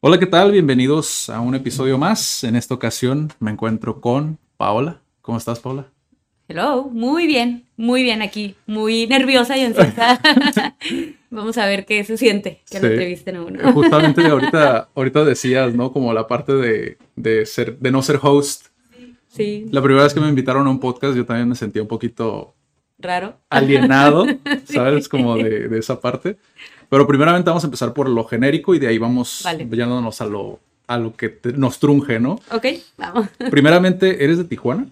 Hola, ¿qué tal? Bienvenidos a un episodio más. En esta ocasión me encuentro con Paola. ¿Cómo estás, Paola? Hello, muy bien, muy bien aquí, muy nerviosa y ansiosa. Vamos a ver qué se siente que lo Sí. entrevisten a uno. Justamente ahorita, ahorita decías, ¿no? Como la parte de, de ser, de no ser host. Sí, La primera vez que me invitaron a un podcast, yo también me sentía un poquito raro. alienado, ¿sabes? Como de, de esa parte. Pero primeramente vamos a empezar por lo genérico y de ahí vamos Vale. yéndonos a lo, a lo que te- nos trunje, ¿no? Ok, vamos. Primeramente, ¿eres de Tijuana?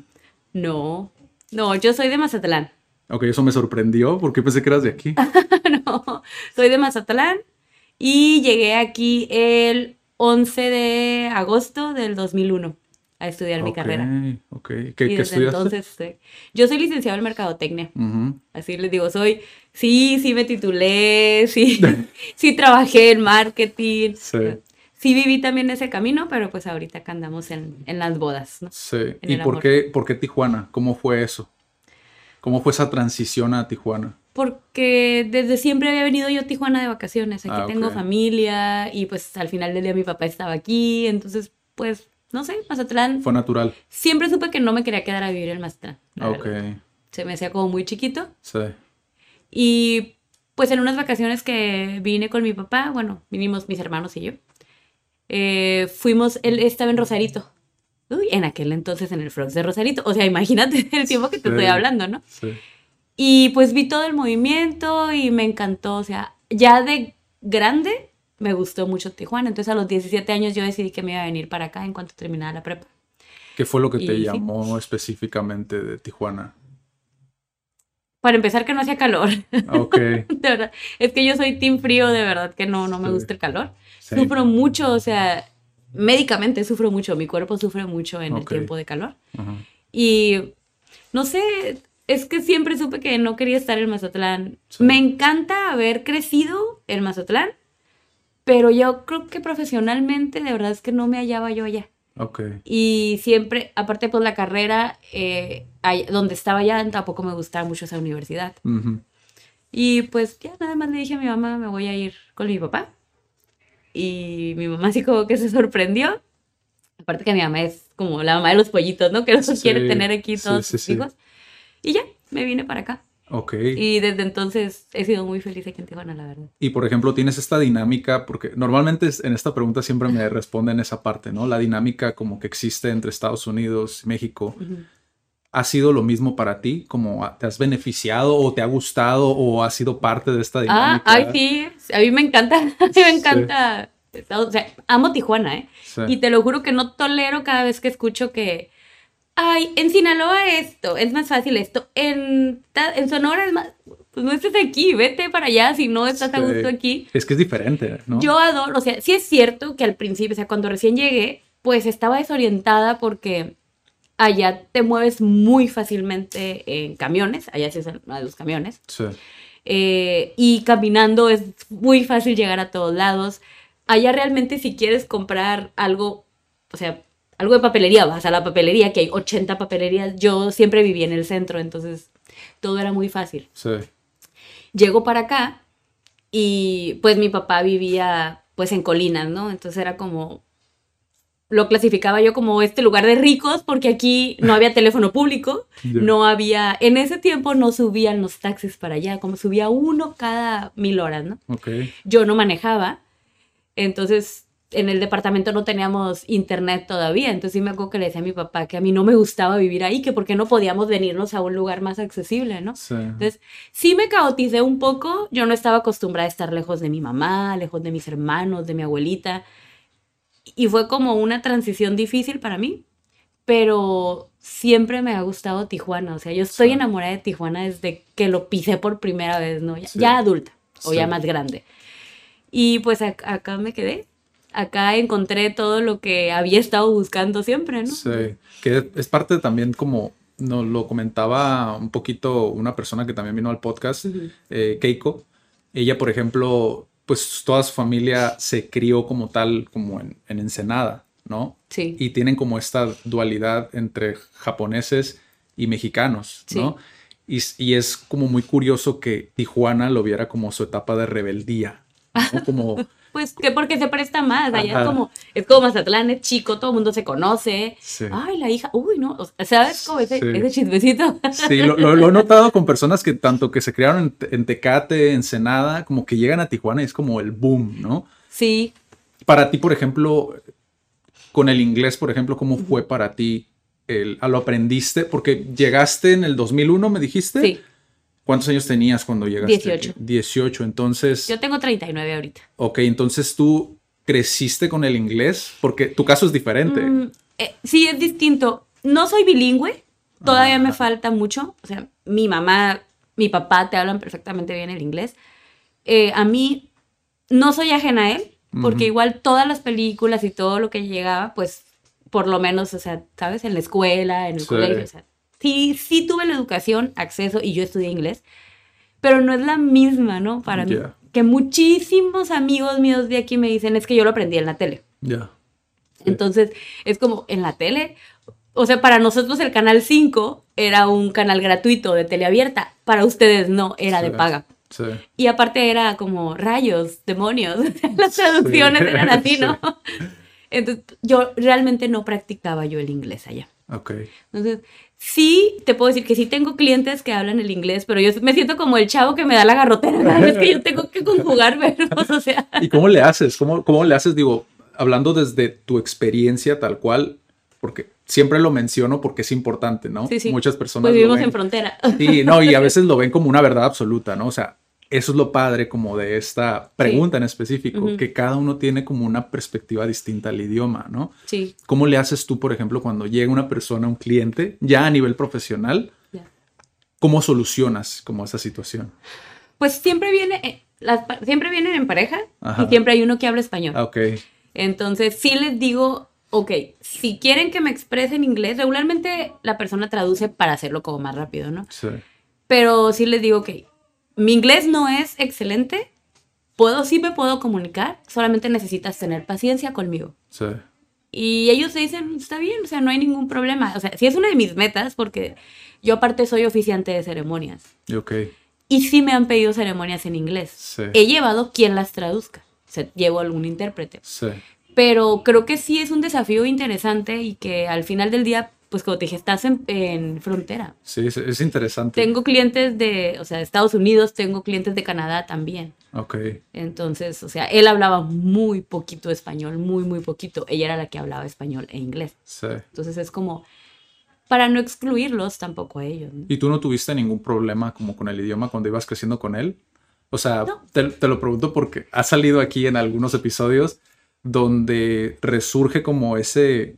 No, no, yo soy de Mazatlán. Ok, eso me sorprendió porque pensé que eras de aquí. no, soy de Mazatlán y llegué aquí el 11 de agosto del 2001 a estudiar mi carrera. Ok, Y ¿qué, qué desde estudiaste? entonces, estoy- yo soy licenciado en mercadotecnia. Así les digo, soy, sí, sí me titulé, sí, sí trabajé en marketing. Sí. Sí viví también ese camino, pero pues ahorita acá andamos en, en las bodas, ¿no? Sí. en ¿Y por qué, por qué Tijuana? ¿Cómo fue eso? ¿Cómo fue esa transición a Tijuana? Porque desde siempre había venido yo a Tijuana de vacaciones. Aquí Ah, tengo familia y pues al final del día mi papá estaba aquí. Entonces, pues, no sé, Mazatlán. Fue natural. Siempre supe que no me quería quedar a vivir en Mazatlán. la Ok, verdad. Se me hacía como muy chiquito. sí. Y pues en unas vacaciones que vine con mi papá, bueno, vinimos mis hermanos y yo, eh, fuimos, él estaba en Rosarito. Uy, en aquel entonces en el Frogs de Rosarito. O sea, imagínate el tiempo que te estoy hablando, ¿no? sí. Y pues vi todo el movimiento y me encantó. O sea, ya de grande me gustó mucho Tijuana. Entonces a los 17 años yo decidí que me iba a venir para acá en cuanto terminara la prepa. ¿Qué fue lo que te sí. llamó específicamente de Tijuana? Para empezar, que no hacía calor. Ok, De verdad. Es que yo soy team frío, de verdad que no, no me gusta el calor. sí. Sufro mucho, o sea, médicamente sufro mucho, mi cuerpo sufre mucho en el tiempo de calor. Y no sé, es que siempre supe que no quería estar en Mazatlán. Sí. Me encanta haber crecido en Mazatlán, pero yo creo que profesionalmente de verdad es que no me hallaba yo allá. Ok, Y siempre, aparte pues la carrera, eh, ahí- donde estaba allá tampoco me gustaba mucho esa universidad. Ujú. Y pues ya nada más le dije a mi mamá, me voy a ir con mi papá. Y mi mamá así como que se sorprendió. Aparte que mi mamá es como la mamá de los pollitos, ¿no? Que los Sí, quiere tener aquí todos sí, sus sí. hijos. Y ya, me vine para acá. Ok. Y desde entonces he sido muy feliz aquí en Tijuana, la verdad. Y por ejemplo, tienes esta dinámica, porque normalmente en esta pregunta siempre me responden esa parte, ¿no? La dinámica como que existe entre Estados Unidos y México. Ujú. ¿Ha sido lo mismo para ti? ¿Como te has beneficiado o te ha gustado o has sido parte de esta Ah, dinámica? ay, sí, a mí me encanta, a mí me encanta. O sea, amo Tijuana, ¿eh? Sí. Y te lo juro que no tolero cada vez que escucho que, ay, en Sinaloa esto, es más fácil esto, en, en Sonora es más, pues no estés aquí, vete para allá si no estás a gusto aquí. Es que es diferente, ¿no? Yo adoro, o sea, sí es cierto que al principio, o sea, cuando recién llegué, pues estaba desorientada porque allá te mueves muy fácilmente en camiones, allá sí usan los camiones. Sí. Eh, y caminando es muy fácil llegar a todos lados. Allá realmente si quieres comprar algo, o sea, algo de papelería, vas a la papelería, que hay 80 papelerías. Yo siempre viví en el centro, entonces todo era muy fácil. Sí. Llego para acá y pues mi papá vivía pues en colinas, ¿no? Entonces era como, lo clasificaba yo como este lugar de ricos porque aquí no había teléfono público, no había, en ese tiempo no subían los taxis para allá, como subía uno cada mil horas, ¿no? Ok. Yo no manejaba, entonces en el departamento no teníamos internet todavía, entonces sí me acuerdo que le decía a mi papá que a mí no me gustaba vivir ahí, que porque no podíamos venirnos a un lugar más accesible, ¿no? Sí. Entonces, sí me caoticé un poco. Yo no estaba acostumbrada a estar lejos de mi mamá, lejos de mis hermanos, de mi abuelita. Y fue como una transición difícil para mí. Pero siempre me ha gustado Tijuana. O sea, yo estoy Sí. enamorada de Tijuana desde que lo pisé por primera vez, ¿no? Ya, Sí. ya adulta o ya más grande. Y pues ac- acá me quedé. Acá encontré todo lo que había estado buscando siempre, ¿no? Sí, que es parte también como nos lo comentaba un poquito una persona que también vino al podcast, eh, Keiko. Ella, por ejemplo, pues toda su familia se crió como tal, como en, en Ensenada, ¿no? Sí. Y tienen como esta dualidad entre japoneses y mexicanos, ¿no? Y, y es como muy curioso que Tijuana lo viera como su etapa de rebeldía, ¿no? Como... Pues que porque se presta más, allá Ajá. es como, es como Mazatlán, es chico, todo el mundo se conoce. Sí. Ay, la hija, uy, no, o sea, ¿sabes? Como ese, Sí. ese chismecito. Sí, lo, lo- lo he notado con personas que tanto que se criaron en, en Tecate, Ensenada, como que llegan a Tijuana y es como el boom, ¿no? Sí, Para ti, por ejemplo, con el inglés, por ejemplo, ¿cómo fue para ti? El, ¿a ¿Lo aprendiste? Porque llegaste en el 2001, me dijiste. sí. ¿Cuántos años tenías cuando llegaste? 18. aquí? 18, entonces... Yo tengo 39 ahorita. Ok, entonces tú creciste con el inglés, porque tu caso es diferente. Mm, eh, sí, es distinto. No soy bilingüe, todavía Ah. me falta mucho. O sea, mi mamá, mi papá te hablan perfectamente bien el inglés. Eh, a mí no soy ajena a él, porque igual todas las películas y todo lo que llegaba, pues por lo menos, o sea, ¿sabes? En la escuela, en el Sí. colegio, o sea, sí, sí tuve la educación, acceso y yo estudié inglés, pero no es la misma, ¿no? Para mí. Que muchísimos amigos míos de aquí me dicen, es que yo lo aprendí en la tele. Ya. Entonces, es como en la tele. O sea, para nosotros el canal 5 era un canal gratuito de teleabierta. Para ustedes no, era de paga. Sí. Y aparte era como rayos, demonios. Las traducciones Sí. eran así, ¿no? Entonces, yo realmente no practicaba yo el inglés allá. Ok. Entonces, sí, te puedo decir que sí tengo clientes que hablan el inglés, pero yo me siento como el chavo que me da la garrotera cada vez que yo tengo que conjugar verbos, o sea. ¿Y cómo le haces? ¿Cómo, cómo le haces? Digo, hablando desde tu experiencia tal cual, porque siempre lo menciono porque es importante, ¿no? Sí, sí. Muchas personas Pues lo vivimos ven- en frontera. Sí, no, y a veces lo ven como una verdad absoluta, ¿no? O sea, eso es lo padre como de esta pregunta en específico, que cada uno tiene como una perspectiva distinta al idioma, ¿no? Sí. ¿Cómo le haces tú, por ejemplo, cuando llega una persona, un cliente, ya a nivel profesional, Ya. cómo solucionas como esa situación? Pues siempre viene, eh, las, siempre vienen en pareja Ajá. y siempre hay uno que habla español. Ah, ok, Entonces sí les digo, ok, si quieren que me exprese en inglés, regularmente la persona traduce para hacerlo como más rápido, ¿no? sí, Pero sí les digo, ok, mi inglés no es excelente, puedo, sí me puedo comunicar, solamente necesitas tener paciencia conmigo. sí, Y ellos se dicen, está bien, o sea, no hay ningún problema. O sea, sí es una de mis metas porque yo aparte soy oficiante de ceremonias. ok, Y sí me han pedido ceremonias en inglés. Sí. He llevado quien las traduzca. O sea, llevo algún intérprete. sí, Pero creo que sí es un desafío interesante y que al final del día, pues como te dije, estás en, en frontera. sí, es, es interesante. Tengo clientes de, o sea, de Estados Unidos, tengo clientes de Canadá también. Ok, Entonces, o sea, él hablaba muy poquito español, muy, muy poquito. Ella era la que hablaba español e inglés. sí. Entonces es como, para no excluirlos tampoco a ellos. ¿no? ¿Y tú no tuviste ningún problema como con el idioma cuando ibas creciendo con él? O sea, No. te, te lo pregunto porque ha salido aquí en algunos episodios donde resurge como ese,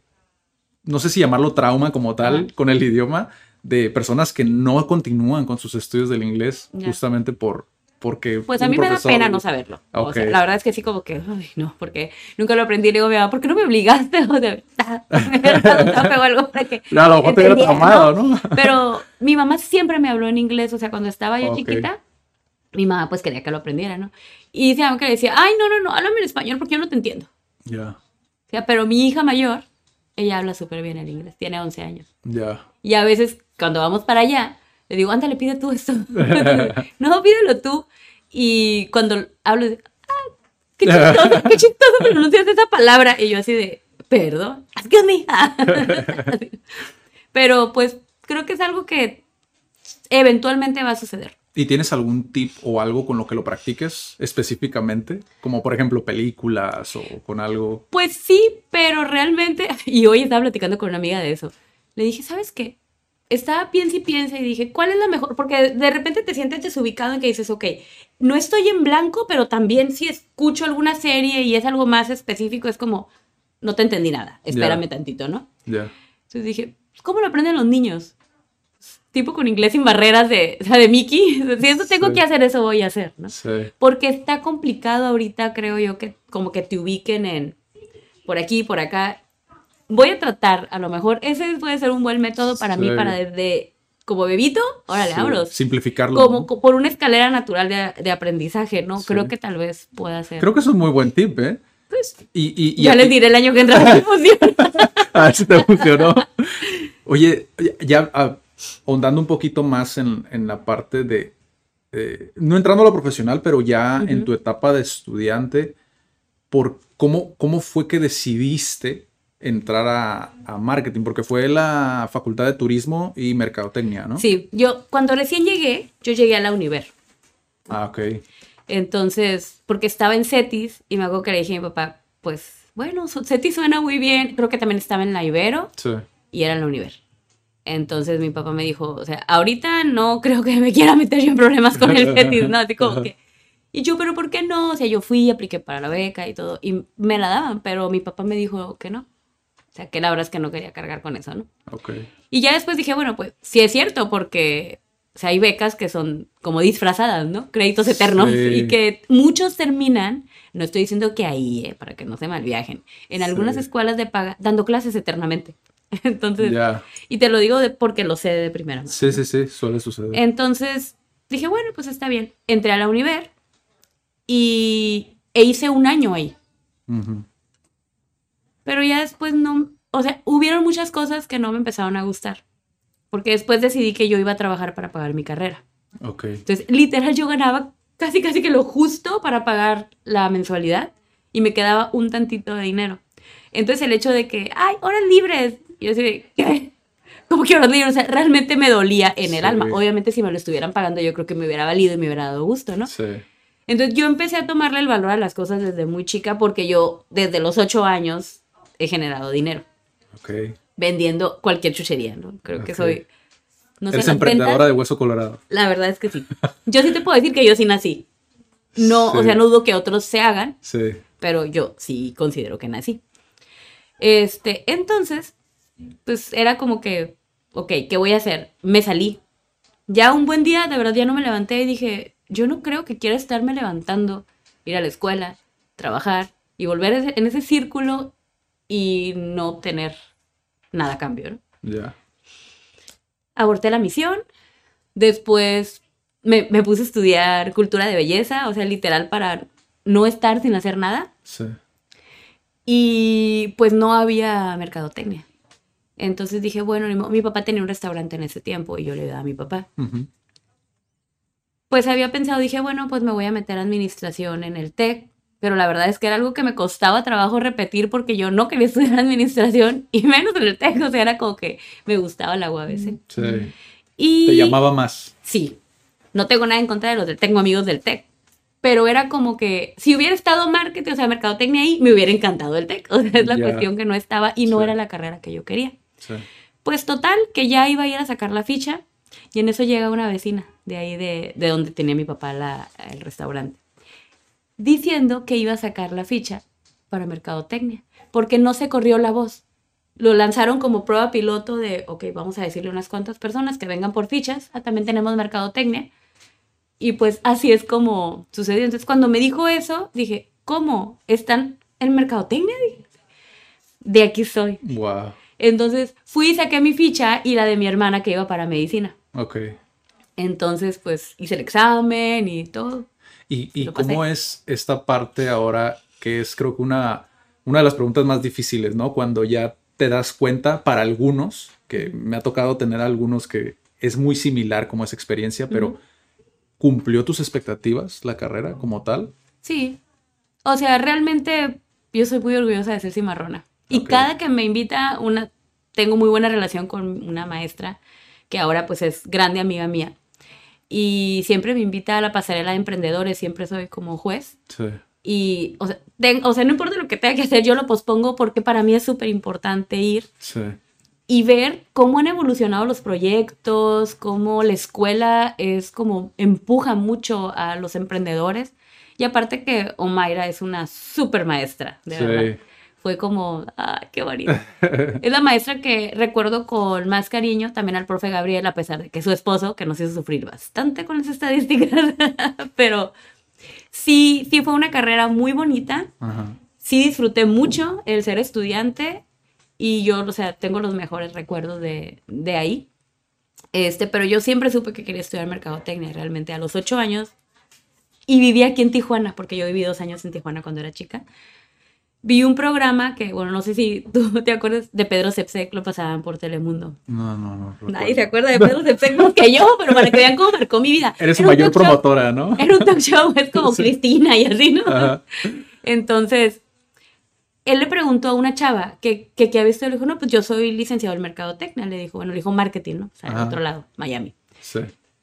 no sé si llamarlo trauma como tal, con el idioma de personas que no continúan con sus estudios del inglés justamente por porque Pues a mí me da pena no saberlo. O sea, Ok. la verdad es que sí, como que, no, porque nunca lo aprendí. Le digo, a mi mamá, ¿por qué no me obligaste? O sea, zape o algo para que. No, a lo mejor te hubiera traumado, ¿no? Pero mi mamá siempre me habló en inglés. O sea, cuando estaba yo chiquita, mi mamá pues quería que lo aprendiera, ¿no? Y dice, que le decía, ay, no, no, no, háblame en español porque yo no te entiendo. Ya, O sea, pero mi hija mayor, ella habla súper bien el inglés, tiene 11 años. ya. Y a veces, cuando vamos para allá, le digo, ándale, pide tú esto. no, pídelo tú. Y cuando hablo, de, ah, qué chistoso, qué chistoso pronuncias esa palabra. Y yo así de, perdón, excuse me. Pero pues creo que es algo que eventualmente va a suceder. ¿Y tienes algún tip o algo con lo que lo practiques específicamente? Como por ejemplo películas o con algo. Pues sí, pero realmente, y hoy estaba platicando con una amiga de eso, le dije, ¿sabes qué? Estaba piensa y piensa y dije, ¿cuál es la mejor? Porque de repente te sientes desubicado en que dices, ok, no estoy en blanco, pero también si escucho alguna serie y es algo más específico, es como, no te entendí nada, espérame Ya. tantito, ¿no? Ya. Entonces dije, ¿cómo lo aprenden los niños? Tipo con inglés sin barreras de, o sea, de Mickey. Si eso tengo Sí. que hacer, eso voy a hacer, ¿no? Sí. Porque está complicado ahorita, creo yo, que como que te ubiquen en por aquí, por acá. Voy a tratar, a lo mejor, ese puede ser un buen método para mí, para desde como bebito, órale, Sí, abro. Simplificarlo. Como por una escalera natural de, de aprendizaje, ¿no? Creo que tal vez pueda ser. Creo que es un muy buen tip, ¿eh? Pues, Y, y, y ya les diré el año que entra si funciona. A ver si te funcionó. Oye, ya ah, ahondando un poquito más en, en la parte de, eh, no entrando a lo profesional, pero ya en tu etapa de estudiante, por cómo, ¿cómo fue que decidiste entrar a, a marketing? Porque fue la Facultad de Turismo y Mercadotecnia, ¿no? Sí, yo cuando recién llegué, yo llegué a la Univer. Ah, ok. Entonces, porque estaba en CETIS y me acuerdo que le dije a mi papá, pues, bueno, CETIS suena muy bien. Creo que también estaba en la Ibero Sí. y era en la Univer. Entonces mi papá me dijo, o sea, ahorita no creo que me quiera meter yo en problemas con el CETIS, ¿no? Así como que... Y yo, pero ¿por qué no? O sea, yo fui, apliqué para la beca y todo, y me la daban, pero mi papá me dijo que no. O sea, que la verdad es que no quería cargar con eso, ¿no? Ok. Y ya después dije, bueno, pues sí es cierto, porque o sea, hay becas que son como disfrazadas, ¿no? Créditos eternos Sí. y que muchos terminan, no estoy diciendo que ahí, eh, para que no se malviajen, en algunas Sí. escuelas de paga dando clases eternamente. Entonces, y te lo digo de, porque lo sé de primera mano. Sí, sí, sí, suele suceder. Entonces dije, bueno, pues está bien. Entré a la Univer y e hice un año ahí. Pero ya después no, o sea, hubieron muchas cosas que no me empezaron a gustar. Porque después decidí que yo iba a trabajar para pagar mi carrera. Ok. Entonces, literal, yo ganaba casi, casi que lo justo para pagar la mensualidad y me quedaba un tantito de dinero. Entonces, el hecho de que, ay, horas libres, y yo así de, ¿qué? ¿Cómo que libres? O sea, realmente me dolía en el Sí. alma. Obviamente, si me lo estuvieran pagando, yo creo que me hubiera valido y me hubiera dado gusto, ¿no? Sí. Entonces yo empecé a tomarle el valor a las cosas desde muy chica porque yo desde los ocho años he generado dinero Ok. vendiendo cualquier chuchería, ¿no? Creo que soy... No sé, Eres emprendedora de hueso colorado. La verdad es que sí. Yo sí te puedo decir que yo sí nací. No, o Sí. sea, no dudo que otros se hagan, Sí. pero yo sí considero que nací. Este, entonces, pues era como que, ok, ¿qué voy a hacer? Me salí. Ya un buen día, de verdad, ya no me levanté y dije, yo no creo que quiera estarme levantando, ir a la escuela, trabajar y volver en ese círculo y no obtener nada a cambio, ¿no? Ya. Aborté la misión, después me, me puse a estudiar cultura de belleza, o sea, literal para no estar sin hacer nada. Sí. Y pues no había mercadotecnia. Entonces dije, bueno, mi papá tenía un restaurante en ese tiempo y yo le ayudaba a mi papá. Ujú. Pues había pensado, dije, bueno, pues me voy a meter a administración en el TEC, pero la verdad es que era algo que me costaba trabajo repetir porque yo no quería estudiar administración y menos en el TEC, o sea, era como que me gustaba la UABC. Sí. Y Te llamaba más. Sí, no tengo nada en contra de los del tengo amigos del TEC, pero era como que si hubiera estado marketing, o sea, mercadotecnia ahí, me hubiera encantado el TEC, o sea, es la Ya. cuestión que no estaba y no Sí. era la carrera que yo quería. Sí. Pues total, que ya iba a ir a sacar la ficha y en eso llega una vecina de ahí de, de donde tenía mi papá la- el restaurante, diciendo que iba a sacar la ficha para mercadotecnia, porque no se corrió la voz. Lo lanzaron como prueba piloto de, ok, vamos a decirle a unas cuantas personas que vengan por fichas, ah, también tenemos mercadotecnia. Y pues así es como sucedió. Entonces cuando me dijo eso, dije, ¿cómo? ¿Están en mercadotecnia? De aquí soy. Wow. Entonces fui y saqué mi ficha y la de mi hermana que iba para medicina. Ok. Entonces, pues hice el examen y todo. ¿Y, cómo es esta parte ahora que es creo que una, una de las preguntas más difíciles, ¿no? Cuando ya te das cuenta para algunos, que me ha tocado tener algunos que es muy similar como esa experiencia, pero. ¿cumplió tus expectativas la carrera como tal? Sí. O sea, realmente yo soy muy orgullosa de ser cimarrona. Y Ok. cada que me invita una, tengo muy buena relación con una maestra que ahora pues es grande amiga mía. Y siempre me invita a la pasarela de emprendedores, siempre soy como juez. Sí. Y, o sea, ten- o sea, no importa lo que tenga que hacer, yo lo pospongo porque para mí es súper importante ir Sí. y ver cómo han evolucionado los proyectos, cómo la escuela es como empuja mucho a los emprendedores. Y aparte que Omaira es una súper maestra, de Sí. verdad. Fue como, ah, qué bonito. es la maestra que recuerdo con más cariño, también al profe Gabriel, a pesar de que su esposo, que nos hizo sufrir bastante con las estadísticas, pero sí, sí fue una carrera muy bonita. Sí disfruté mucho el ser estudiante y yo, o sea, tengo los mejores recuerdos de, de ahí. Este, pero yo siempre supe que quería estudiar mercadotecnia, realmente a los ocho años. Y viví aquí en Tijuana, porque yo viví dos años en Tijuana cuando era chica. Vi un programa que, bueno, no sé si tú te acuerdas de Pedro Sepsek, lo pasaban por Telemundo. No, no, no. Nadie se acuerda de Pedro Sepsek más que yo, pero para que vean cómo marcó mi vida. Eres su mayor promotora, ¿no? Era un talk show, es como Cristina y así, ¿no? Entonces, él le preguntó a una chava que, que, que había visto, le dijo, no, pues yo soy licenciado en mercadotecnia. Le dijo, bueno, le dijo marketing, ¿no? O sea, en otro lado, Miami. Sí.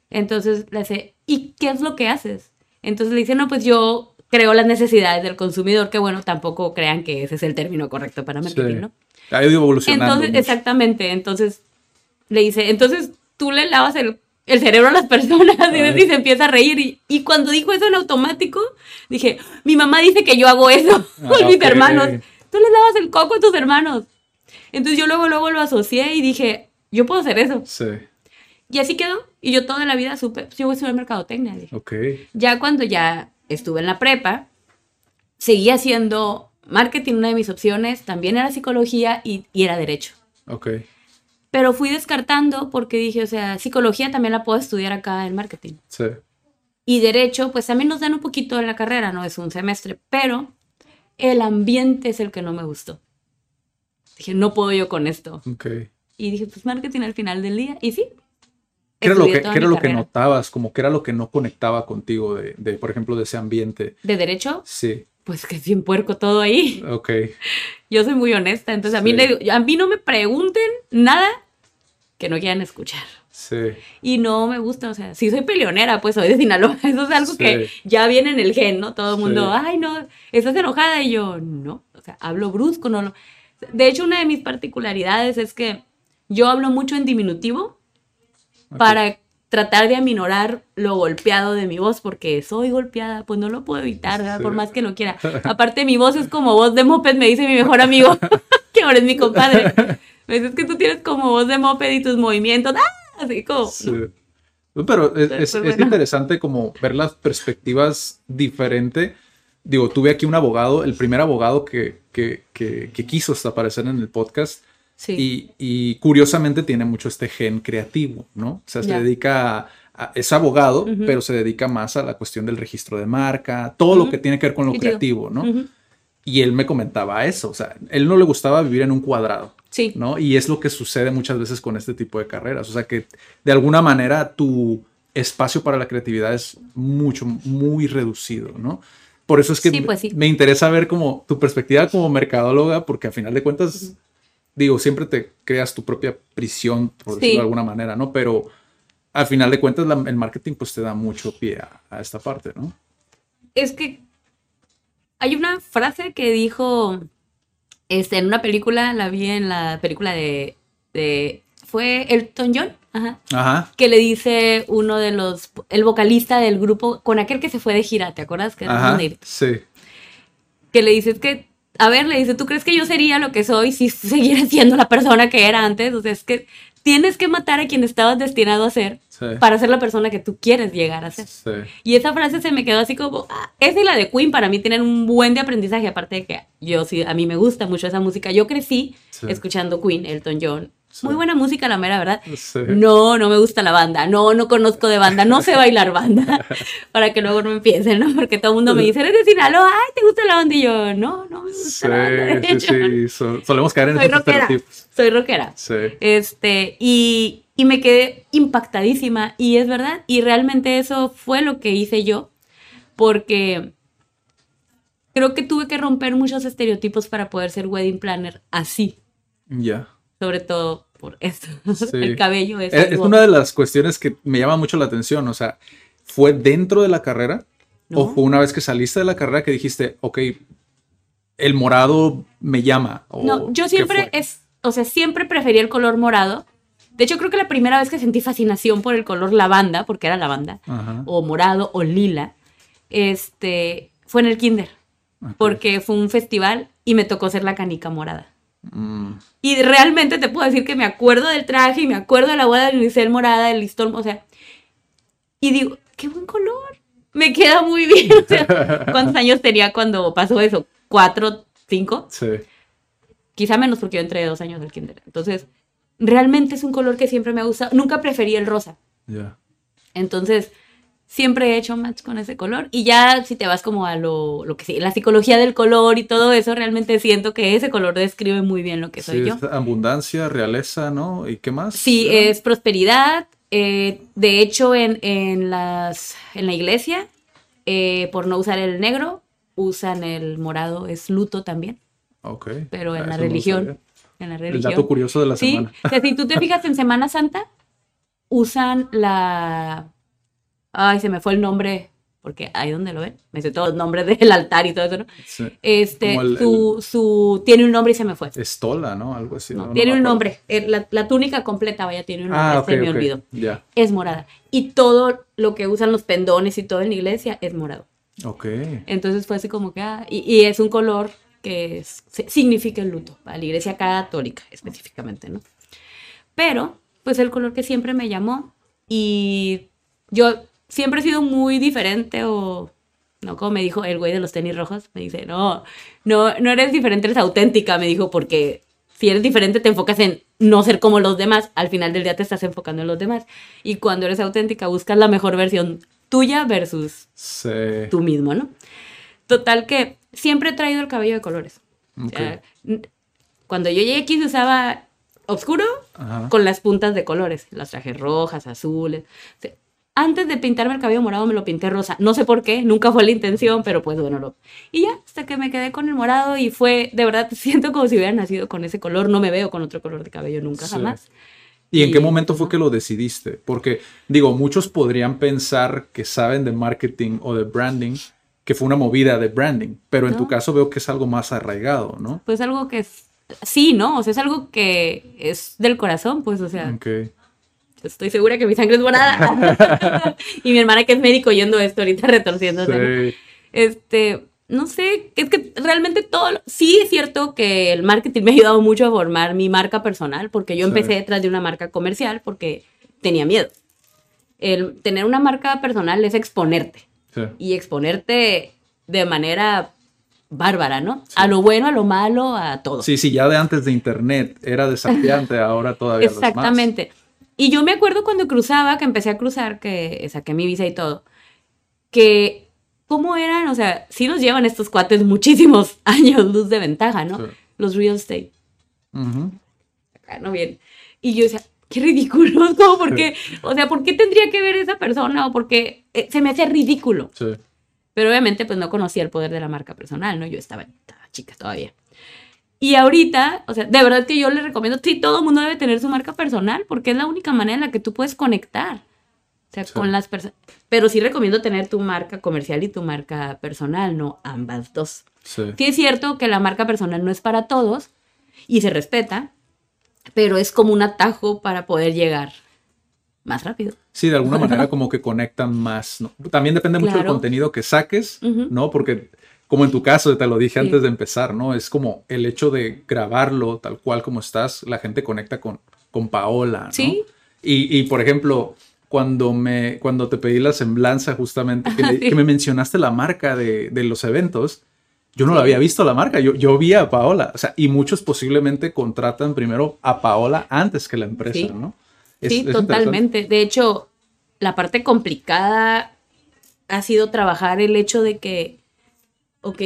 Entonces le dice, ¿y qué es lo que haces? Entonces le dice, no, pues yo creo las necesidades del consumidor, que bueno, tampoco crean que ese es el término correcto para marketing, ¿no? Ha ido evolucionando. Entonces, exactamente, entonces le dice, entonces tú le lavas el, el cerebro a las personas y, se empieza a reír. Y, y, cuando dijo eso en automático, dije, mi mamá dice que yo hago eso ah, con mis hermanos. Tú le lavas el coco a tus hermanos. Entonces yo luego, luego lo asocié y dije, yo puedo hacer eso. Sí. Y así quedó. Y yo toda la vida supe, yo voy a estudiar mercadotecnia. Dije. Ok. Ya cuando ya estuve en la prepa, seguí haciendo marketing, una de mis opciones, también era psicología y, era derecho. Ok. Pero fui descartando porque dije, o sea, psicología también la puedo estudiar acá en marketing. Sí. Y derecho, pues también nos dan un poquito en la carrera, no es un semestre, pero el ambiente es el que no me gustó. Dije, no puedo yo con esto. Ok. Y dije, pues marketing al final del día. Y sí, ¿Qué era lo, que, ¿qué era lo que notabas? Como que era lo que no conectaba contigo de, de, por ejemplo, de ese ambiente. ¿De derecho? Sí. Pues que es bien puerco todo ahí. Ok. Yo soy muy honesta, entonces a, mí le, a mí no me pregunten nada que no quieran escuchar. Sí. Y no me gusta, o sea, sí soy peleonera, pues soy de Sinaloa, eso es algo que ya viene en el gen, ¿no? Todo el mundo, ay, no, estás enojada y yo, no, o sea, hablo brusco, no, no. De hecho, una de mis particularidades es que yo hablo mucho en diminutivo para tratar de aminorar lo golpeado de mi voz, porque soy golpeada, pues no lo puedo evitar, por más que lo quiera. Aparte, mi voz es como voz de moped, me dice mi mejor amigo, que ahora es mi compadre. Me dice, que tú tienes como voz de moped y tus movimientos, ¡ah! así como... Pero es, es, interesante como ver las perspectivas diferentes. Digo, tuve aquí un abogado, el primer abogado que, que, que, que quiso aparecer en el podcast, y, curiosamente tiene mucho este gen creativo, ¿no? O sea, se dedica a, es abogado, pero se dedica más a la cuestión del registro de marca, todo lo que tiene que ver con lo creativo, ¿no? Y él me comentaba eso, o sea, él no le gustaba vivir en un cuadrado, sí. ¿no? Y es lo que sucede muchas veces con este tipo de carreras, o sea, que de alguna manera tu espacio para la creatividad es mucho, muy reducido, ¿no? Por eso es que pues me interesa ver como tu perspectiva como mercadóloga, porque a final de cuentas digo, siempre te creas tu propia prisión, por decirlo de alguna manera, ¿no? Pero al final de cuentas el marketing pues te da mucho pie a, esta parte, ¿no? Es que hay una frase que dijo este, en una película, la vi en la película de, de fue Elton John, ajá, ajá, que le dice uno de los, el vocalista del grupo, con aquel que se fue de gira, ¿te acuerdas? Que ajá, sí. Que le dice, es que a ver, le dice, ¿tú crees que yo sería lo que soy si siguiera siendo la persona que era antes? O sea, es que tienes que matar a quien estabas destinado a ser para ser la persona que tú quieres llegar a ser. Y esa frase se me quedó así como, ah, esa y la de Queen para mí tienen un buen de aprendizaje, aparte de que yo sí, a mí me gusta mucho esa música. Yo crecí escuchando Queen, Elton John, muy buena música, la mera verdad. No, no me gusta la banda. No, no conozco de banda. No sé bailar banda. Para que luego no empiecen, ¿no? Porque todo el mundo me dice, eres de Sinaloa, ay, ¿te gusta la banda? Y yo, no, no me gusta la banda. Sí, sí, solemos caer en Soy esos rockera. Soy rockera. Sí. Este, y, y me quedé impactadísima. Y es verdad. Y realmente eso fue lo que hice yo. Porque creo que tuve que romper muchos estereotipos para poder ser wedding planner así. Ya sobre todo por esto. El cabello es. Es, una de las cuestiones que me llama mucho la atención. O sea, ¿fue dentro de la carrera? ¿O fue una vez que saliste de la carrera que dijiste, ok, el morado me llama? no, yo siempre es, o sea, siempre preferí el color morado. De hecho, creo que la primera vez que sentí fascinación por el color lavanda, porque era lavanda, o morado o lila, este, fue en el kinder. Porque fue un festival y me tocó ser la canica morada. Mm, Y realmente te puedo decir que me acuerdo del traje y me acuerdo de la boda de unicel morada, del listón, o sea, y digo, qué buen color, me queda muy bien. O sea, ¿Cuántos años tenía cuando pasó eso? ¿Cuatro, cinco? sí. Quizá menos porque yo entré de dos años al kinder. Entonces, realmente es un color que siempre me ha gustado. Nunca preferí el rosa. Ya. Entonces, siempre he hecho match con ese color. Y ya si te vas como a lo, lo que sí, la psicología del color y todo eso, realmente siento que ese color describe muy bien lo que soy Sí, yo. es abundancia, realeza, ¿no? ¿Y qué más? Sí, es prosperidad. eh, de hecho, en, en, las, en la iglesia, eh, por no usar el negro, usan el morado, es luto también, Ok. pero en Ah, la no religión. sabía. En la El dato curioso de la Sí, semana. o sea, si tú te fijas en Semana Santa, usan la... Ay, se me fue el nombre, porque ahí donde lo ven, me sé todos los nombres del altar y todo eso, ¿no? Sí. Este, el- su, su, tiene un nombre y se me fue. Estola, ¿no? Algo así. No, no tiene un nombre. Eh, La, la túnica completa, vaya, tiene un nombre, Ah, se me olvidó. Ya. Es morada. Y todo lo que usan los pendones y todo en la iglesia es morado. Ok. Entonces fue así como que, ah, y, y es un color que es- significa el luto, para la iglesia católica específicamente, ¿no? Pero, pues el color que siempre me llamó y yo siempre he sido muy diferente o, no, como me dijo el güey de los tenis rojos, me dice, no, no, no eres diferente, eres auténtica, me dijo, porque si eres diferente te enfocas en no ser como los demás, al final del día te estás enfocando en los demás. Y cuando eres auténtica buscas la mejor versión tuya versus Sí. tú mismo, ¿no? Total que siempre he traído el cabello de colores. O Ok. sea, n- cuando yo llegué aquí se usaba oscuro Ajá. con las puntas de colores, las trajes rojas, azules. O sea, antes de pintarme el cabello morado me lo pinté rosa. No sé por qué, nunca fue la intención, pero pues bueno, lo... Y ya, hasta que me quedé con el morado y fue, de verdad, siento como si hubiera nacido con ese color. No me veo con otro color de cabello nunca, Sí. jamás. ¿Y en qué momento fue que lo decidiste? Porque, digo, muchos podrían pensar que saben de marketing o de branding, que fue una movida de branding, pero en No. tu caso veo que es algo más arraigado, ¿no? Pues algo que es... Sí, ¿no? O sea, es algo que es del corazón, pues, o sea... Ok. Estoy segura que mi sangre es morada. y mi hermana que es médico yendo esto ahorita retorciéndose. Sí. Este, no sé, es que realmente todo, sí es cierto que el marketing me ha ayudado mucho a formar mi marca personal, porque yo Sí. empecé detrás de una marca comercial porque tenía miedo. El tener una marca personal es exponerte Sí. y exponerte de manera bárbara, ¿no? A lo bueno, a lo malo, a todo. Sí, sí, ya de antes de internet era desafiante, ahora todavía lo es más. Y yo me acuerdo cuando cruzaba, que empecé a cruzar, que saqué mi visa y todo, que cómo eran, o sea, sí nos llevan estos cuates muchísimos años luz de ventaja, ¿no? Sí. Los real estate. Acá no bien. Y yo decía, qué ridículo, ¿cómo? ¿Por qué? O sea, ¿por qué tendría que ver esa persona? O porque eh, se me hacía ridículo. Sí. Pero obviamente pues no conocía el poder de la marca personal, ¿no? Yo estaba, estaba chica todavía. Y ahorita, o sea, de verdad que yo le recomiendo, sí, todo el mundo debe tener su marca personal porque es la única manera en la que tú puedes conectar. O sea, Sí. con las personas. Pero sí recomiendo tener tu marca comercial y tu marca personal, no ambas dos. Sí. Sí es cierto que la marca personal no es para todos y se respeta, pero es como un atajo para poder llegar más rápido. Sí, de alguna manera como que conectan más, ¿no? También depende mucho del Claro. contenido que saques. ¿no? Porque como en tu caso, te lo dije Sí. antes de empezar, ¿no? Es como el hecho de grabarlo tal cual como estás, la gente conecta con, con Paola, ¿no? Sí. Y, y, por ejemplo, cuando me cuando te pedí la semblanza justamente, que, le- Sí. que me mencionaste la marca de, de los eventos, yo no la había visto la marca, yo, yo vi a Paola, o sea, y muchos posiblemente contratan primero a Paola antes que la empresa, Sí. ¿no? Es- Sí, es totalmente. De hecho, la parte complicada ha sido trabajar el hecho de que, ok,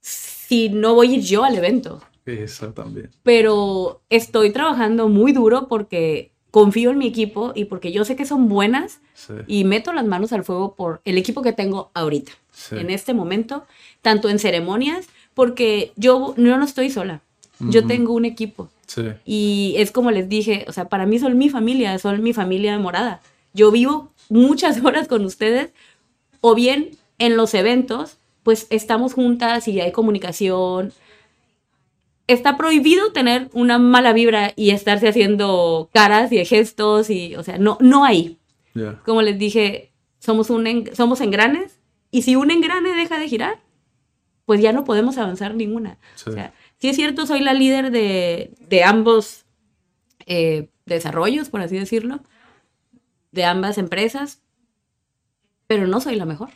si no voy a ir yo al evento, Eso también. pero estoy trabajando muy duro porque confío en mi equipo y porque yo sé que son buenas Sí, y meto las manos al fuego por el equipo que tengo ahorita, sí. en este momento, tanto en ceremonias, porque yo, yo no estoy sola, yo tengo un equipo. Sí, Y es como les dije, o sea, para mí son mi familia, son mi familia morada. Yo vivo muchas horas con ustedes, o bien en los eventos, pues estamos juntas y hay comunicación. Está prohibido tener una mala vibra y estarse haciendo caras y gestos y, o sea, no, no hay. Como les dije, somos, un en- somos engranes y si un engrane deja de girar, pues ya no podemos avanzar ninguna. Sí. O sea, sí es cierto, soy la líder de, de ambos eh, desarrollos, por así decirlo, de ambas empresas, pero no soy la mejor.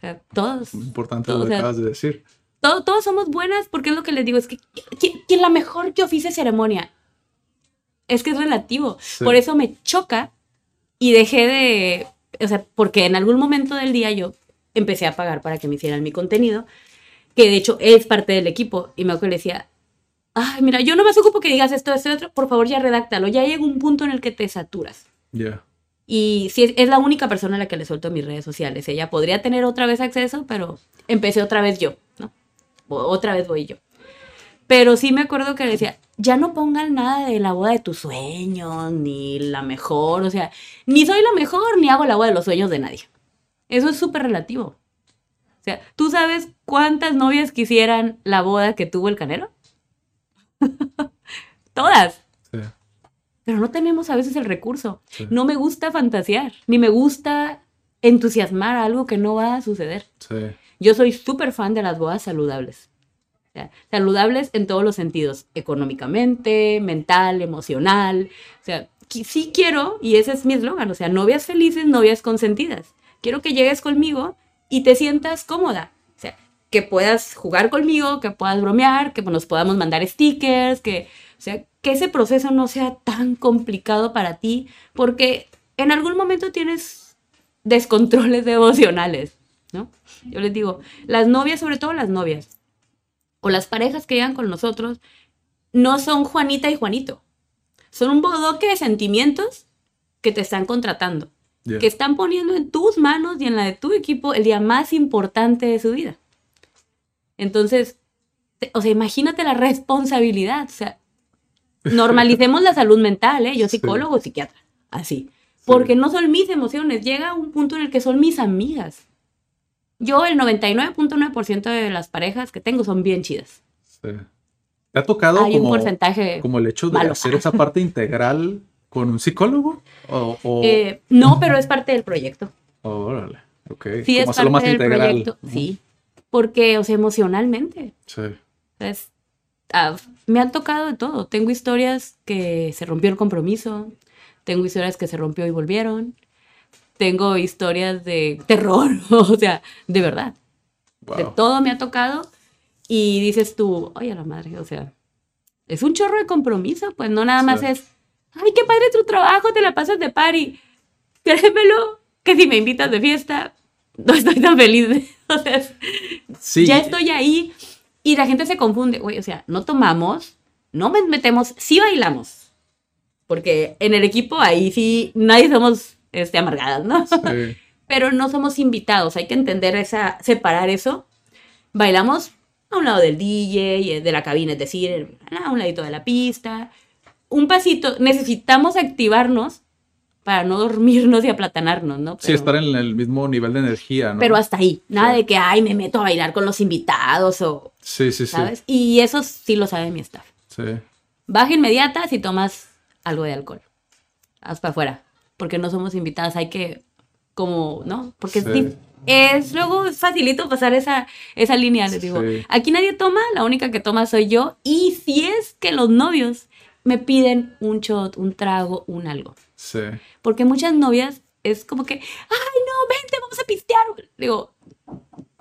O sea, todos, Importante O lo que sea, acabas de decir. todo- todos somos buenas porque es lo que les digo, es que ¿quién, quién la mejor que oficie ceremonia? Es que es relativo. Sí. Por eso me choca y dejé de, o sea, porque en algún momento del día yo empecé a pagar para que me hicieran mi contenido, que de hecho es parte del equipo, y me acuerdo que le decía, ay, mira, yo no me ocupo que digas esto, esto, otro, por favor ya redáctalo, ya llega un punto en el que te saturas. Ya. Y sí, es, la única persona a la que le suelto mis redes sociales. Ella podría tener otra vez acceso, pero empecé otra vez yo, ¿no? Otra vez voy yo. Pero sí me acuerdo que decía, ya no pongan nada de la boda de tus sueños, ni la mejor, o sea, ni soy la mejor, ni hago la boda de los sueños de nadie. Eso es súper relativo. O sea, ¿tú sabes cuántas novias quisieran la boda que tuvo el canelo? Todas. Pero no tenemos a veces el recurso. Sí. No me gusta fantasear, ni me gusta entusiasmar a algo que no va a suceder. Sí. Yo soy súper fan de las bodas saludables. O sea, saludables en todos los sentidos, económicamente, mental, emocional. O sea, sí quiero, y ese es mi eslogan, o sea, novias felices, novias consentidas. Quiero que llegues conmigo y te sientas cómoda. O sea, que puedas jugar conmigo, que puedas bromear, que nos podamos mandar stickers, que, o sea, que ese proceso no sea tan complicado para ti, porque en algún momento tienes descontroles emocionales, ¿no? Yo les digo, las novias, sobre todo las novias, o las parejas que llegan con nosotros, no son Juanita y Juanito. Son un bodoque de sentimientos que te están contratando, que están poniendo en tus manos y en la de tu equipo el día más importante de su vida. Entonces, o sea, imagínate la responsabilidad. O sea, normalicemos la salud mental, ¿eh? Yo Sí. psicólogo, psiquiatra, así. Porque no son mis emociones, llega un punto en el que son mis amigas. Yo, el 99.9% de las parejas que tengo son bien chidas. Sí. ¿Te ha tocado Hay un como, porcentaje. como el hecho de malo. hacer esa parte integral con un psicólogo? O, o- Eh, no, pero es parte del proyecto. órale, ok. Sí, como es parte más del integral. proyecto. Sí. Porque, o sea, emocionalmente. Sí. Es- ah, me han tocado de todo. Tengo historias que se rompió el compromiso. Tengo historias que se rompió y volvieron. Tengo historias de terror. o sea, de verdad. De Wow. todo me ha tocado. Y dices tú, oye, a la madre, o sea, es un chorro de compromiso. Pues no nada más Sí. es, ay, qué padre tu trabajo, te la pasas de party. Créemelo que si me invitas de fiesta, no estoy tan feliz. o sea, Sí. ya estoy ahí y la gente se confunde. Güey, o sea, no tomamos, no metemos, sí bailamos. Porque en el equipo ahí sí nadie somos este, amargadas, ¿no? Sí. Pero no somos invitados. Hay que entender esa, separar eso. Bailamos a un lado del DJ, de la cabina, es decir, a un ladito de la pista. Un pasito. Necesitamos activarnos para no dormirnos y aplatanarnos, ¿no? Sí, Pero- estar en el mismo nivel de energía, ¿no? pero hasta ahí. Nada Sí. de que, ay, me meto a bailar con los invitados o, Sí, sí, sí. ¿sabes? Y eso sí lo sabe mi staff. Sí. Baja inmediata si tomas algo de alcohol. Haz para afuera. Porque no somos invitadas, hay que, como, ¿no? Porque es Sí. es, luego es facilito pasar esa, esa línea, les digo. Sí. Aquí nadie toma, la única que toma soy yo. Y si es que los novios me piden un shot, un trago, un algo. Sí. Porque muchas novias es como que, ay, no, vente, vamos a pistear. Digo,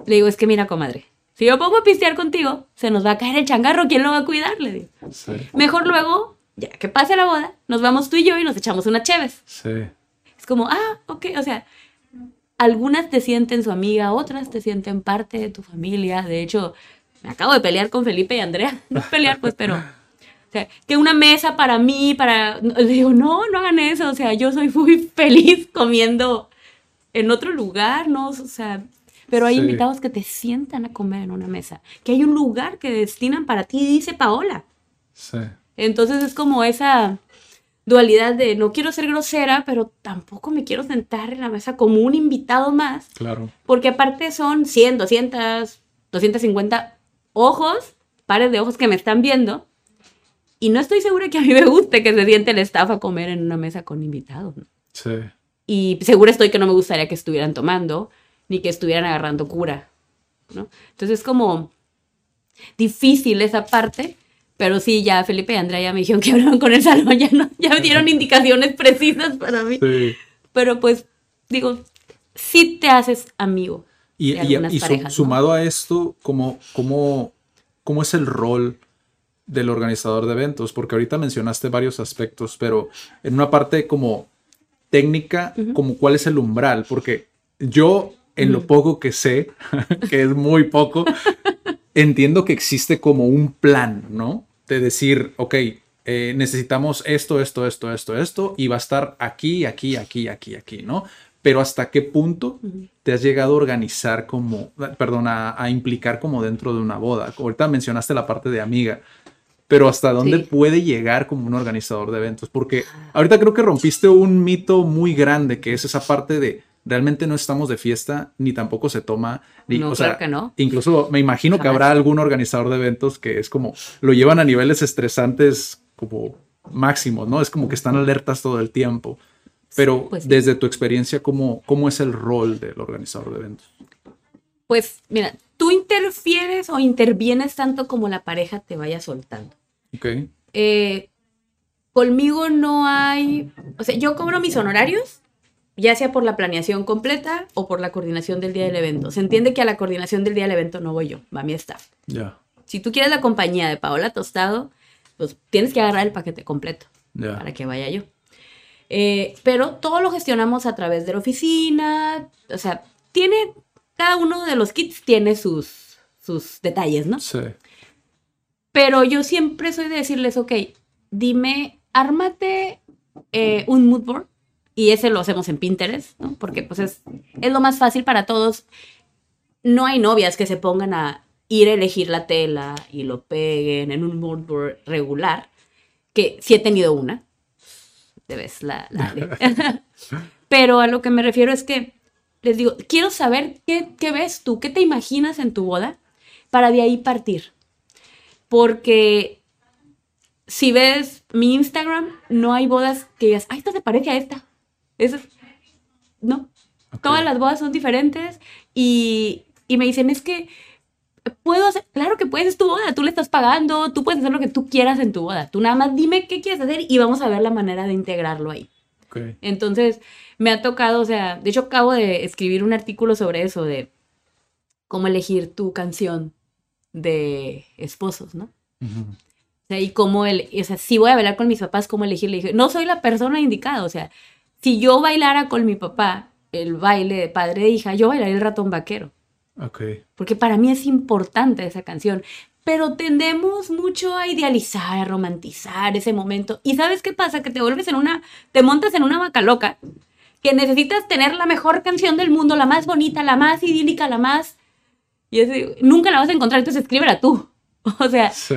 le digo, es que mira, comadre, si yo pongo a pistear contigo, se nos va a caer el changarro, ¿quién lo va a cuidar? Le digo. Sí. Mejor luego, ya que pase la boda, nos vamos tú y yo y nos echamos unas cheves. Sí. Es como, ah, ok, o sea, algunas te sienten su amiga, otras te sienten parte de tu familia. De hecho, me acabo de pelear con Felipe y Andrea. No pelear, pues, pero... O sea, que una mesa para mí, para... Le digo, no, no hagan eso. O sea, yo soy muy feliz comiendo en otro lugar, ¿no? O sea, pero hay Sí. invitados que te sientan a comer en una mesa. Que hay un lugar que destinan para ti, dice Paola. Sí. Entonces es como esa dualidad de no quiero ser grosera, pero tampoco me quiero sentar en la mesa como un invitado más, Claro. porque aparte son 100, 200, 250 ojos, pares de ojos que me están viendo, y no estoy segura que a mí me guste que se siente el staff a comer en una mesa con invitados. ¿no? Sí. Y segura estoy que no me gustaría que estuvieran tomando, ni que estuvieran agarrando cura. ¿no? Entonces es como difícil esa parte, pero sí, ya Felipe y Andrea ya me dijeron que hablaron con el salón, ya, no, ya me dieron indicaciones precisas para mí. Sí. Pero pues, digo, sí te haces amigo. Y, de y- algunas y su- parejas, ¿no? sumado a esto, ¿cómo, cómo, ¿cómo es el rol del organizador de eventos? Porque ahorita mencionaste varios aspectos, pero en una parte como técnica, como cuál es el umbral, porque yo en lo poco que sé, que es muy poco, entiendo que existe como un plan, ¿no? De decir, ok, eh, necesitamos esto, esto, esto, esto, esto, y va a estar aquí, aquí, aquí, aquí, aquí, ¿no? Pero hasta qué punto te has llegado a organizar como, perdón, a, a implicar como dentro de una boda. Ahorita mencionaste la parte de amiga, pero hasta dónde Sí. puede llegar como un organizador de eventos, porque ahorita creo que rompiste un mito muy grande, que es esa parte de realmente no estamos de fiesta, ni tampoco se toma, ni, No, o sea, que no. incluso me imagino que habrá algún organizador de eventos que es como, lo llevan a niveles estresantes como máximos, ¿no? Es como que están alertas todo el tiempo. Pero pues sí. desde tu experiencia, ¿cómo, ¿cómo es el rol del organizador de eventos? Pues mira, tú interfieres o intervienes tanto como la pareja te vaya soltando. Ok, Eh, conmigo no hay, o sea, yo cobro mis honorarios, ya sea por la planeación completa o por la coordinación del día del evento. Se entiende que a la coordinación del día del evento no voy yo, va mi staff. ya, Si tú quieres la compañía de Paola Tostado, pues tienes que agarrar el paquete completo para que vaya yo. Eh, pero todo lo gestionamos a través de la oficina, o sea, tiene, cada uno de los kits tiene sus, sus detalles, ¿no? Sí, Pero yo siempre soy de decirles, ok, dime, ármate eh, un mood board y ese lo hacemos en Pinterest, ¿no? Porque pues es, es lo más fácil para todos. No hay novias que se pongan a ir a elegir la tela y lo peguen en un mood board regular, que sí he tenido una. Debes la... la- Pero a lo que me refiero es que les digo, quiero saber qué, qué ves tú, qué te imaginas en tu boda para de ahí partir porque si ves mi Instagram, no hay bodas que digas, ay, esta se parece a esta. Eso es- no. Todas las bodas son diferentes y, y me dicen, es que puedo hacer, claro que puedes, es tu boda, tú le estás pagando, tú puedes hacer lo que tú quieras en tu boda. Tú nada más dime qué quieres hacer y vamos a ver la manera de integrarlo ahí. Entonces, me ha tocado, o sea, de hecho acabo de escribir un artículo sobre eso, de cómo elegir tu canción de esposos, ¿no? Ujú. O sea, y cómo el, o sea, si voy a bailar con mis papás, cómo elegir. Le dije, no soy la persona indicada. O sea, si yo bailara con mi papá el baile de padre e hija, yo bailaría el ratón vaquero. ok, Porque para mí es importante esa canción. Pero tendemos mucho a idealizar, a romantizar ese momento. ¿Y sabes qué pasa? Que te vuelves en una, te montas en una vaca loca, que necesitas tener la mejor canción del mundo, la más bonita, la más idílica, la más... Y es- nunca la vas a encontrar, entonces escríbela tú. O sea, sí,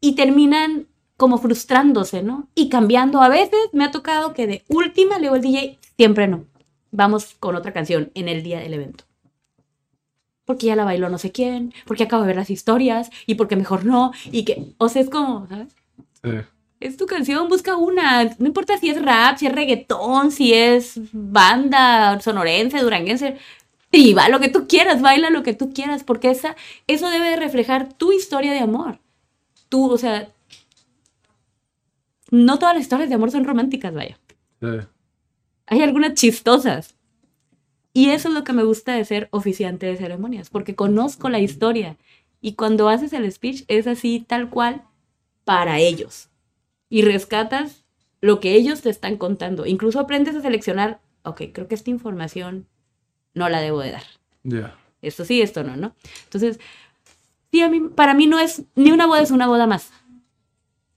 y terminan como frustrándose, ¿no? Y cambiando. A veces me ha tocado que de última le digo al DJ, siempre no. Vamos con otra canción en el día del evento. Porque ya la bailó no sé quién, porque acabo de ver las historias y porque mejor no. Y que, o sea, es como, ¿sabes? sí, Es tu canción, busca una. No importa si es rap, si es reggaetón, si es banda sonorense, duranguense. Triba, lo que tú quieras, baila lo que tú quieras, porque esa, eso debe de reflejar tu historia de amor. Tú, o sea, no todas las historias de amor son románticas, vaya. sí. Hay algunas chistosas. Y eso es lo que me gusta de ser oficiante de ceremonias, porque conozco la historia. Y cuando haces el speech es así, tal cual, para ellos. Y rescatas lo que ellos te están contando. Incluso aprendes a seleccionar, ok, creo que esta información no la debo de dar. Ya, Esto sí, esto no, ¿no? Entonces, sí, a mí, para mí no es, ni una boda es una boda más.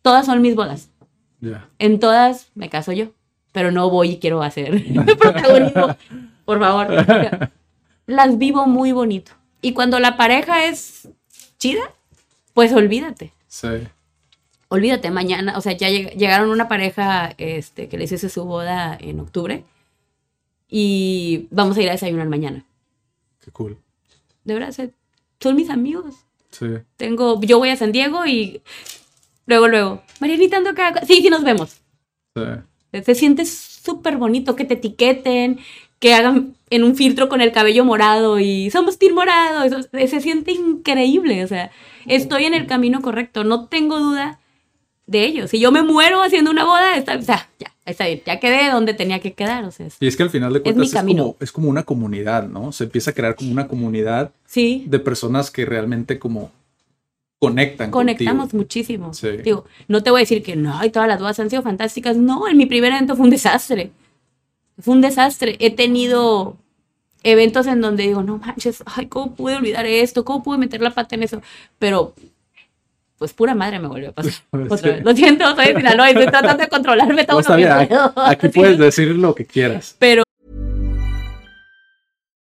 Todas son mis bodas. Ya, En todas me caso yo, pero no voy y quiero hacer protagonismo. Por favor. Las vivo muy bonito. Y cuando la pareja es chida, pues olvídate. sí, Olvídate, mañana, o sea, ya lleg- llegaron una pareja este, que les hice su boda en octubre y vamos a ir a desayunar mañana. qué cool. De verdad, son mis amigos. Sí, Tengo, yo voy a San Diego y luego, luego, Marianita ando acá. Sí, sí, nos vemos. sí, Se siente súper bonito que te etiqueten, que hagan, en un filtro con el cabello morado y somos team morado. Eso, se siente increíble. O sea, estoy en el camino correcto. No tengo duda de ello. Si yo me muero haciendo una boda, está, o sea, ya, está bien, ya quedé donde tenía que quedar. O sea, y es que al final de cuentas es, como, es como una comunidad, ¿no? Se empieza a crear como una comunidad sí. de personas que realmente como conectan. Conectamos muchísimo. Digo, no te voy a decir que no, y todas las bodas han sido fantásticas. No, en mi primer evento fue un desastre. Fue un desastre. He tenido eventos en donde digo, no manches, ay, ¿cómo pude olvidar esto? ¿Cómo pude meter la pata en eso? Pero, pues pura madre me volvió a pasar. Vez. Lo siento, soy de Sinaloa y estoy tratando de controlarme todo lo que puedo. Aquí puedes decir lo que quieras. Pero.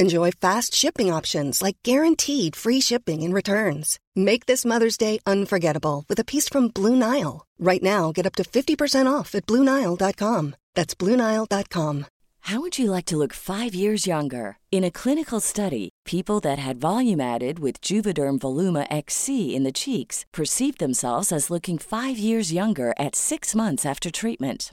Enjoy fast shipping options like guaranteed free shipping and returns. Make this Mother's Day unforgettable with a piece from Blue Nile. Right now, get up to 50% off at BlueNile.com. That's BlueNile.com. How would you like to look five years younger? In a clinical study, people that had volume added with Juvederm Voluma XC in the cheeks perceived themselves as looking five years younger at six months after treatment.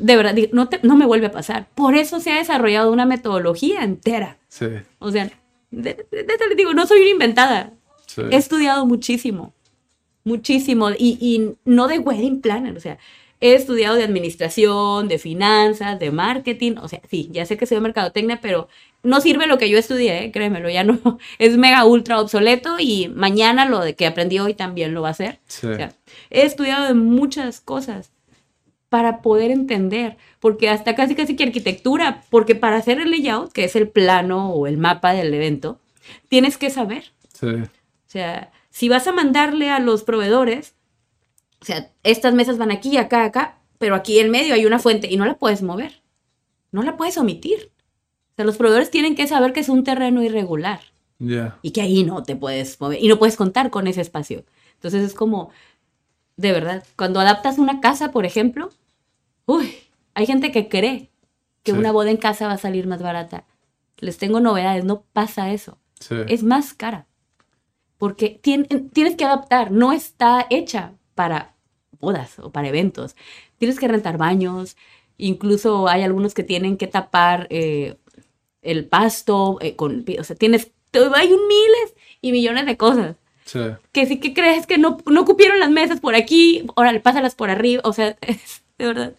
De verdad, no, te, no me vuelve a pasar. Por eso se ha desarrollado una metodología entera. Sí. O sea, de, de, de, digo, no soy una inventada. Sí. He estudiado muchísimo, muchísimo, y, y no de wedding planner, o sea, he estudiado de administración, de finanzas, de marketing, o sea, sí, ya sé que soy de mercadotecnia, pero no sirve lo que yo estudié, ¿eh? créemelo, ya no, es mega ultra obsoleto y mañana lo de que aprendí hoy también lo va a hacer. Sí. O sea, he estudiado de muchas cosas para poder entender, porque hasta casi casi que arquitectura, porque para hacer el layout, que es el plano o el mapa del evento, tienes que saber. Sí. O sea, si vas a mandarle a los proveedores, o sea, estas mesas van aquí, acá, acá, pero aquí en medio hay una fuente y no la puedes mover. No la puedes omitir. O sea, los proveedores tienen que saber que es un terreno irregular. Yeah. Y que ahí no te puedes mover y no puedes contar con ese espacio. Entonces es como, de verdad, cuando adaptas una casa, por ejemplo, uy, hay gente que cree que Sí. una boda en casa va a salir más barata. Les tengo novedades, no pasa eso. Sí. Es más cara. Porque tien- tienes que adaptar, no está hecha para bodas o para eventos. Tienes que rentar baños, incluso hay algunos que tienen que tapar eh, el pasto, eh, con, o sea, tienes, hay un miles y millones de cosas. Sí. Que sí que crees que no, no cupieron las mesas por aquí, órale, pásalas por arriba, o sea, es, de verdad,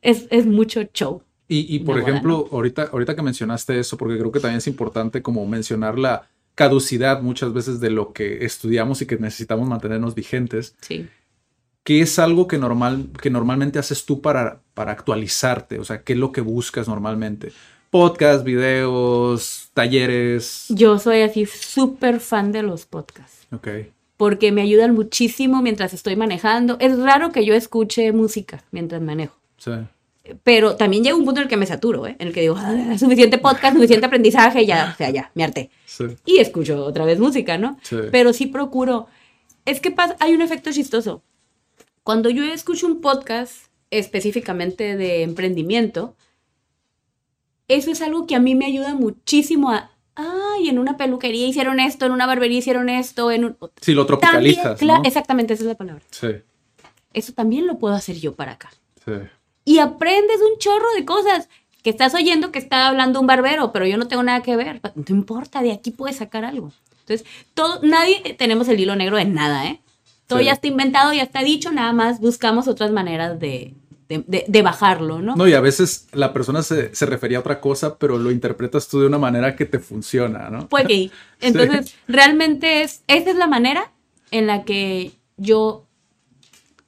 es, es mucho show. Y, y por ejemplo, ahorita, ahorita que mencionaste eso, porque creo que también es importante como mencionar la caducidad muchas veces de lo que estudiamos y que necesitamos mantenernos vigentes. Sí. ¿Qué es algo que, normal, que normalmente haces tú para, para actualizarte? O sea, ¿qué es lo que buscas normalmente? Podcast, videos, talleres. Yo soy así súper fan de los podcasts. Ok. Porque me ayudan muchísimo mientras estoy manejando. Es raro que yo escuche música mientras manejo, Sí. pero también llega un punto en el que me saturo, ¿eh? en el que digo, "Ah, suficiente podcast, suficiente aprendizaje, ya, o sea, ya, me harté. Sí. Y escucho otra vez música, ¿no? Sí. Pero sí procuro. Es que pasa, hay un efecto chistoso. Cuando yo escucho un podcast específicamente de emprendimiento, eso es algo que a mí me ayuda muchísimo a, ay, en una peluquería hicieron esto, en una barbería hicieron esto, en un... Si lo También, tropicalizas, cla- ¿no? Exactamente, esa es la palabra. Sí, Eso también lo puedo hacer yo para acá. sí. Y aprendes un chorro de cosas que estás oyendo que está hablando un barbero, pero yo no tengo nada que ver. No importa, de aquí puedes sacar algo. Entonces, todo, nadie tenemos el hilo negro de nada, ¿eh? Todo Sí. ya está inventado, ya está dicho, nada más buscamos otras maneras de, de, de- de bajarlo, ¿no? No, y a veces la persona se, se refería a otra cosa, pero lo interpretas tú de una manera que te funciona, ¿no? Pues que Entonces, realmente es, esa es la manera en la que yo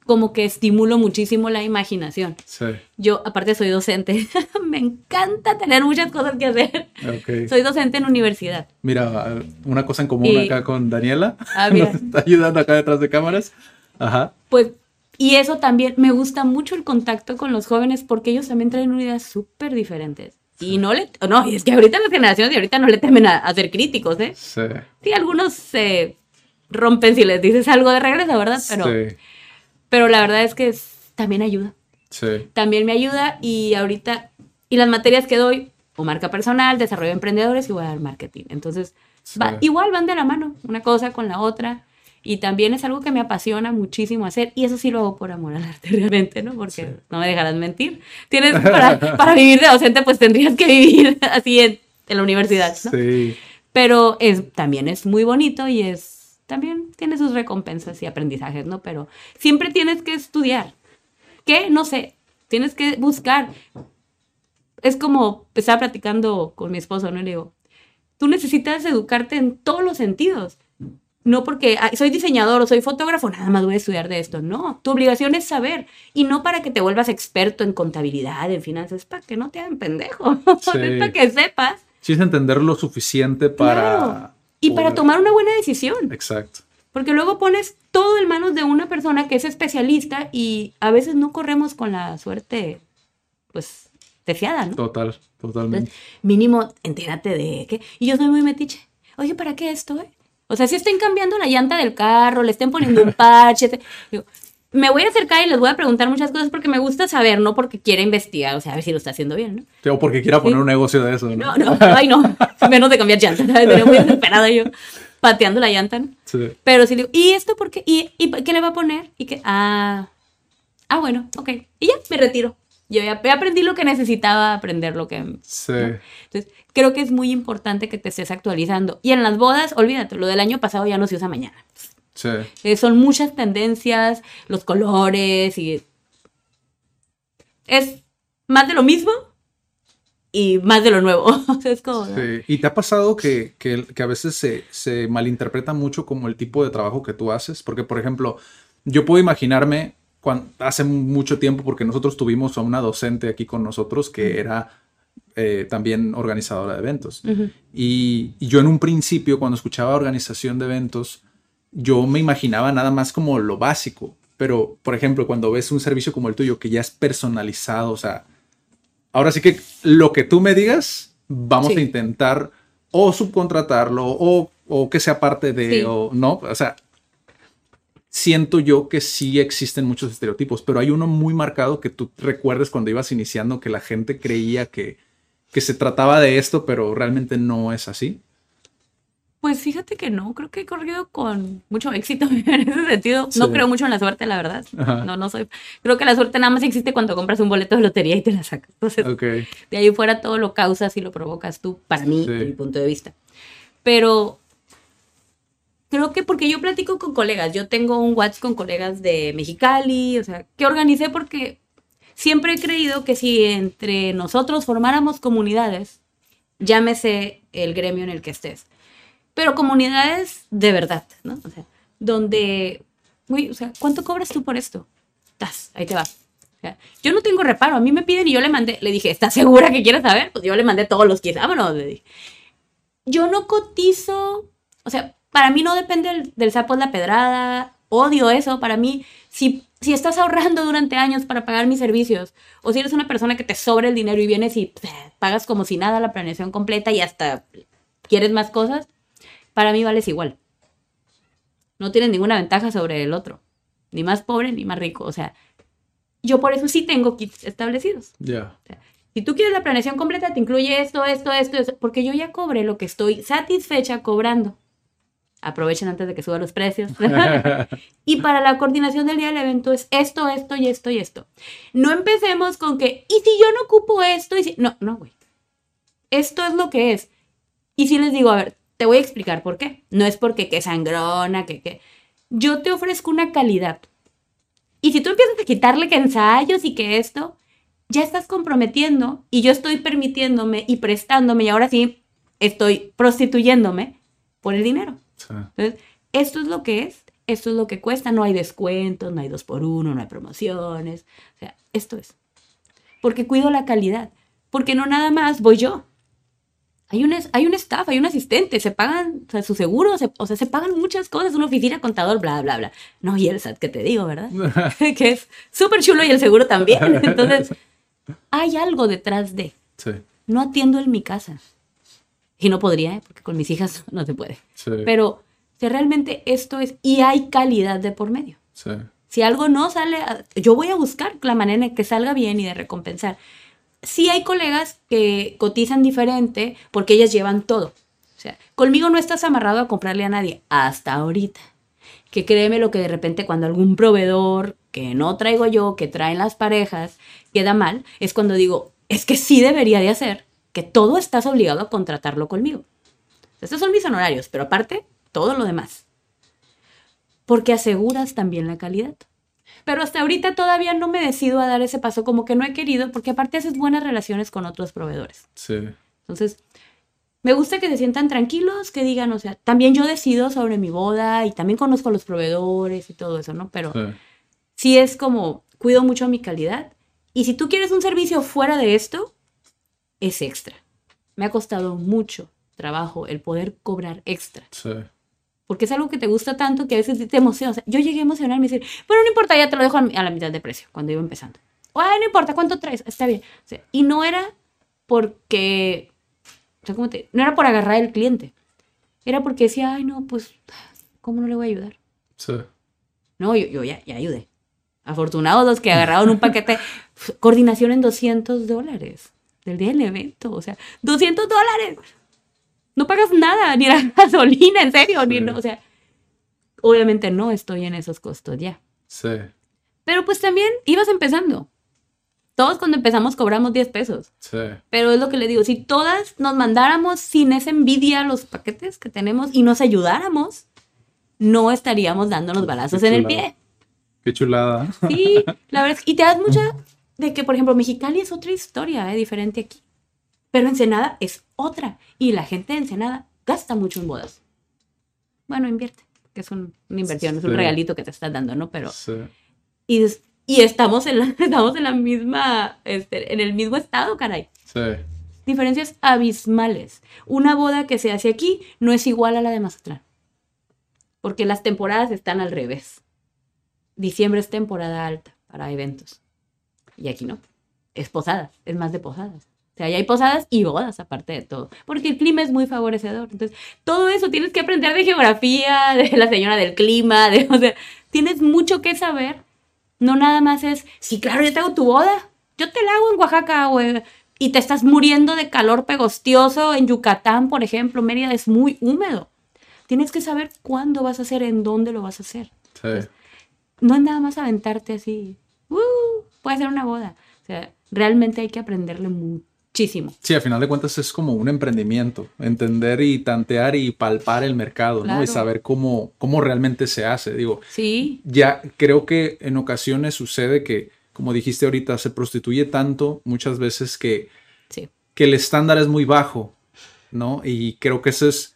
como que estimulo muchísimo la imaginación. Sí, Yo, aparte, soy docente. Me encanta tener muchas cosas que hacer. ok. Soy docente en universidad. Mira, una cosa en común Y- acá con Daniela. Ah, mira. Nos está ayudando acá detrás de cámaras. Ajá. Pues, y eso también, me gusta mucho el contacto con los jóvenes porque ellos también traen ideas súper diferentes. Y no le, no, es que ahorita las generaciones de ahorita no le temen a, a ser críticos, ¿eh? Sí. Sí, algunos se rompen si les dices algo de regreso, ¿verdad? Pero, sí. pero la verdad es que es- también ayuda. Sí. También me ayuda y ahorita, y las materias que doy, o marca personal, desarrollo de emprendedores y voy a dar marketing. Entonces, va- igual van de la mano, una cosa con la otra. Y también es algo que me apasiona muchísimo hacer. Y eso sí lo hago por amor al arte realmente, ¿no? Porque no me dejarás mentir. Tienes para, para vivir de docente, pues tendrías que vivir así en, en la universidad, ¿no? Sí. Pero es, también es muy bonito y es también tiene sus recompensas y aprendizajes, ¿no? Pero siempre tienes que estudiar. ¿Qué? No sé. Tienes que buscar. Es como estaba platicando con mi esposo, ¿no? Y le digo, tú necesitas educarte en todos los sentidos. No porque "Ay, soy diseñador o soy fotógrafo, nada más voy a estudiar de esto. No, tu obligación es saber. Y no para que te vuelvas experto en contabilidad, en finanzas, para que no te hagan pendejo. Sí. es para que sepas. Sí es entender lo suficiente para... Claro. Y para tomar una buena decisión. Exacto. Porque luego pones todo en manos de una persona que es especialista y a veces no corremos con la suerte, pues, deseada, ¿no? Total, totalmente. Entonces, mínimo, entérate de qué. Y yo soy muy metiche. Oye, ¿para qué esto, eh? O sea, si estén cambiando la llanta del carro, le estén poniendo un parche. te- digo, me voy a acercar y les voy a preguntar muchas cosas porque me gusta saber, no porque quiera investigar, o sea, a ver si lo está haciendo bien, ¿no? Sí, O porque quiera poner un negocio de eso, ¿no? No, no, ay, no. Menos de cambiar llantas, ¿sabes? Sería muy desesperada yo pateando la llanta, ¿no? Sí. Pero si le digo, ¿y esto por qué? ¿Y, y qué le va a poner? Y que, ah, ah, bueno, ok. Y ya, me retiro. Yo ya aprendí lo que necesitaba aprender, lo que... Sí. Entonces, creo que es muy importante que te estés actualizando. Y en las bodas, olvídate, lo del año pasado ya no se usa mañana. Sí. Eh, son muchas tendencias, los colores y... Es más de lo mismo y más de lo nuevo. O sea, es como... Sí. ¿Y te ha pasado que, que- que a veces se, se malinterpreta mucho como el tipo de trabajo que tú haces? Porque, por ejemplo, yo puedo imaginarme hace mucho tiempo, porque nosotros tuvimos a una docente aquí con nosotros que era eh, también organizadora de eventos. Y, y yo en un principio, cuando escuchaba organización de eventos, yo me imaginaba nada más como lo básico. Pero, por ejemplo, cuando ves un servicio como el tuyo que ya es personalizado, o sea, ahora sí que lo que tú me digas, vamos Sí. a intentar o subcontratarlo o, o que sea parte de, Sí. o no, o sea, siento yo que sí existen muchos estereotipos, pero hay uno muy marcado que tú recuerdes cuando ibas iniciando que la gente creía que, que se trataba de esto, pero realmente no es así. Pues fíjate que no, creo que he corrido con mucho éxito en ese sentido. No Sí. creo mucho en la suerte, la verdad. Ajá. No, no soy. Creo que la suerte nada más existe cuando compras un boleto de lotería y te la sacas. Entonces, de ahí fuera todo lo causas y lo provocas tú, para mí, Sí. de mi punto de vista. Pero creo que porque yo platico con colegas, yo tengo un WhatsApp con colegas de Mexicali, o sea, que organicé porque siempre he creído que si entre nosotros formáramos comunidades, llámese el gremio en el que estés, pero comunidades de verdad, ¿no? O sea, donde, uy, o sea, ¿cuánto cobras tú por esto? Tas, ahí te va. O sea, yo no tengo reparo, a mí me piden y yo le mandé, le dije, ¿estás segura que quieres saber? Pues yo le mandé todos los que vámonos, le dije. Yo no cotizo, o sea, para mí no depende del, del sapo es la pedrada, odio eso, para mí, si, si estás ahorrando durante años para pagar mis servicios, o si eres una persona que te sobra el dinero y vienes y pff, pagas como si nada la planeación completa y hasta quieres más cosas, para mí vales igual. No tienes ninguna ventaja sobre el otro, ni más pobre ni más rico, o sea, yo por eso sí tengo kits establecidos. ya. Si tú quieres la planeación completa, te incluye esto, esto, esto, esto, porque yo ya cobré lo que estoy satisfecha cobrando. Aprovechen antes de que suban los precios. y para la coordinación del día del evento es esto, esto y esto y esto. No empecemos con que, ¿y si yo no ocupo esto? Y si... No, no, güey. Esto es lo que es. Y si les digo, a ver, te voy a explicar por qué. No es porque que sangrona, que que... Yo te ofrezco una calidad. Y si tú empiezas a quitarle que ensayos y que esto, ya estás comprometiendo y yo estoy permitiéndome y prestándome y ahora sí estoy prostituyéndome por el dinero. Entonces, esto es lo que es, esto es lo que cuesta, no hay descuentos, no hay dos por uno, no hay promociones. O sea, esto es. Porque cuido la calidad. Porque no nada más voy yo. Hay un, hay un staff, hay un asistente, se pagan o sea, su seguro, o sea, se pagan muchas cosas, una oficina, contador, bla, bla, bla. No, y el SAT que te digo, ¿verdad? que es súper chulo y el seguro también. Entonces, hay algo detrás de. Sí. No atiendo en mi casa. Y no podría, ¿eh? porque con mis hijas no se puede. Sí. Pero si realmente esto es, y hay calidad de por medio. Sí. Si algo no sale, yo voy a buscar la manera en que salga bien y de recompensar sí hay colegas que cotizan diferente porque ellas llevan todo. O sea, conmigo no estás amarrado a comprarle a nadie hasta ahorita. Que créeme lo que de repente cuando algún proveedor que no traigo yo, que traen las parejas, queda mal, es cuando digo, es que sí debería de hacer, que todo estás obligado a contratarlo conmigo. Estos son mis honorarios, pero aparte, todo lo demás. Porque aseguras también la calidad. Pero hasta ahorita todavía no me decido a dar ese paso, como que no he querido, porque aparte haces buenas relaciones con otros proveedores. Sí. Entonces, me gusta que se sientan tranquilos, que digan, o sea, también yo decido sobre mi boda y también conozco a los proveedores y todo eso, ¿no? Pero sí, es como, cuido mucho mi calidad. Y si tú quieres un servicio fuera de esto, es extra. Me ha costado mucho trabajo el poder cobrar extra. Sí porque es algo que te gusta tanto que a veces te emociona. O sea, yo llegué a emocionarme y decir, bueno, no importa, ya te lo dejo a la mitad de precio cuando iba empezando. O, no importa, ¿cuánto traes? Está bien. O sea, y no era porque, o sea, ¿cómo te? No era por agarrar el cliente. Era porque decía, ay, no, pues, ¿cómo no le voy a ayudar? Sí. No, yo, yo ya, ya ayudé. Afortunados los que agarraron un paquete, coordinación en 200 dólares del día del evento. O sea, 200 dólares no pagas nada, ni la gasolina, en serio, ni no, o sea, obviamente no estoy en esos costos ya. Sí. Pero pues también ibas empezando. Todos cuando empezamos cobramos 10 pesos. Sí. Pero es lo que le digo, si todas nos mandáramos sin esa envidia los paquetes que tenemos y nos ayudáramos, no estaríamos dándonos balazos en el pie. Qué chulada. Sí, la verdad. Y te das mucha de que, por ejemplo, Mexicali es otra historia, ¿eh? diferente aquí. Pero Ensenada es otra. Y la gente de Ensenada gasta mucho en bodas. Bueno, invierte, que es una inversión, es un regalito que te estás dando, ¿no? Pero. Sí. Y, y estamos, en la, estamos en la misma. Este, en el mismo estado, caray. Sí. Diferencias abismales. Una boda que se hace aquí no es igual a la de Mazatlán. Porque las temporadas están al revés. Diciembre es temporada alta para eventos. Y aquí no. Es posadas, es más de posadas. O sea, ya hay posadas y bodas aparte de todo, porque el clima es muy favorecedor. Entonces, todo eso tienes que aprender de geografía, de la señora del clima, de, o sea, tienes mucho que saber. No nada más es, sí, claro, yo tengo tu boda, yo te la hago en Oaxaca, güey. Y te estás muriendo de calor pegostioso en Yucatán, por ejemplo, Mérida es muy húmedo. Tienes que saber cuándo vas a hacer, en dónde lo vas a hacer. Sí. no es nada más aventarte así, uh, puede ser una boda. O sea, realmente hay que aprenderle muchísimo. Sí, al final de cuentas es como un emprendimiento, entender y tantear y palpar el mercado, ¿no? Y saber cómo, cómo realmente se hace. Digo, sí. ya creo que en ocasiones sucede que, como dijiste ahorita, se prostituye tanto muchas veces que, que el estándar es muy bajo, ¿no? Y creo que eso es,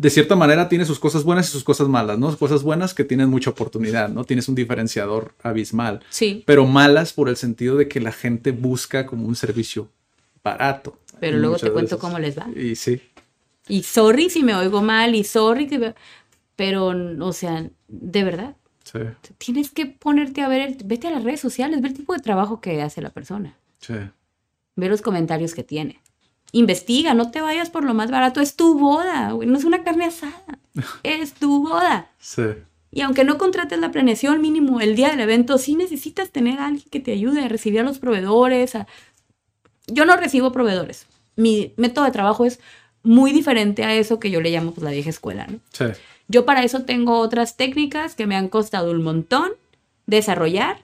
de cierta manera, tiene sus cosas buenas y sus cosas malas, ¿no? Cosas buenas que tienen mucha oportunidad, ¿no? Tienes un diferenciador abismal. Sí. Pero malas por el sentido de que la gente busca como un servicio barato. Pero luego te cuento cómo les va. Y sí. Y sorry si me oigo mal, y sorry que... Pero, o sea, de verdad. Sí. Tienes que ponerte a ver, vete a las redes sociales, ver el tipo de trabajo que hace la persona. Sí. Ver los comentarios que tiene. Investiga, no te vayas por lo más barato. Es tu boda, güey. No es una carne asada. es tu boda. Sí. Y aunque no contrates la planeación mínimo el día del evento, sí necesitas tener a alguien que te ayude a recibir a los proveedores, a yo no recibo proveedores. Mi método de trabajo es muy diferente a eso que yo le llamo pues, la vieja escuela. ¿no? Sí. Yo para eso tengo otras técnicas que me han costado un montón desarrollar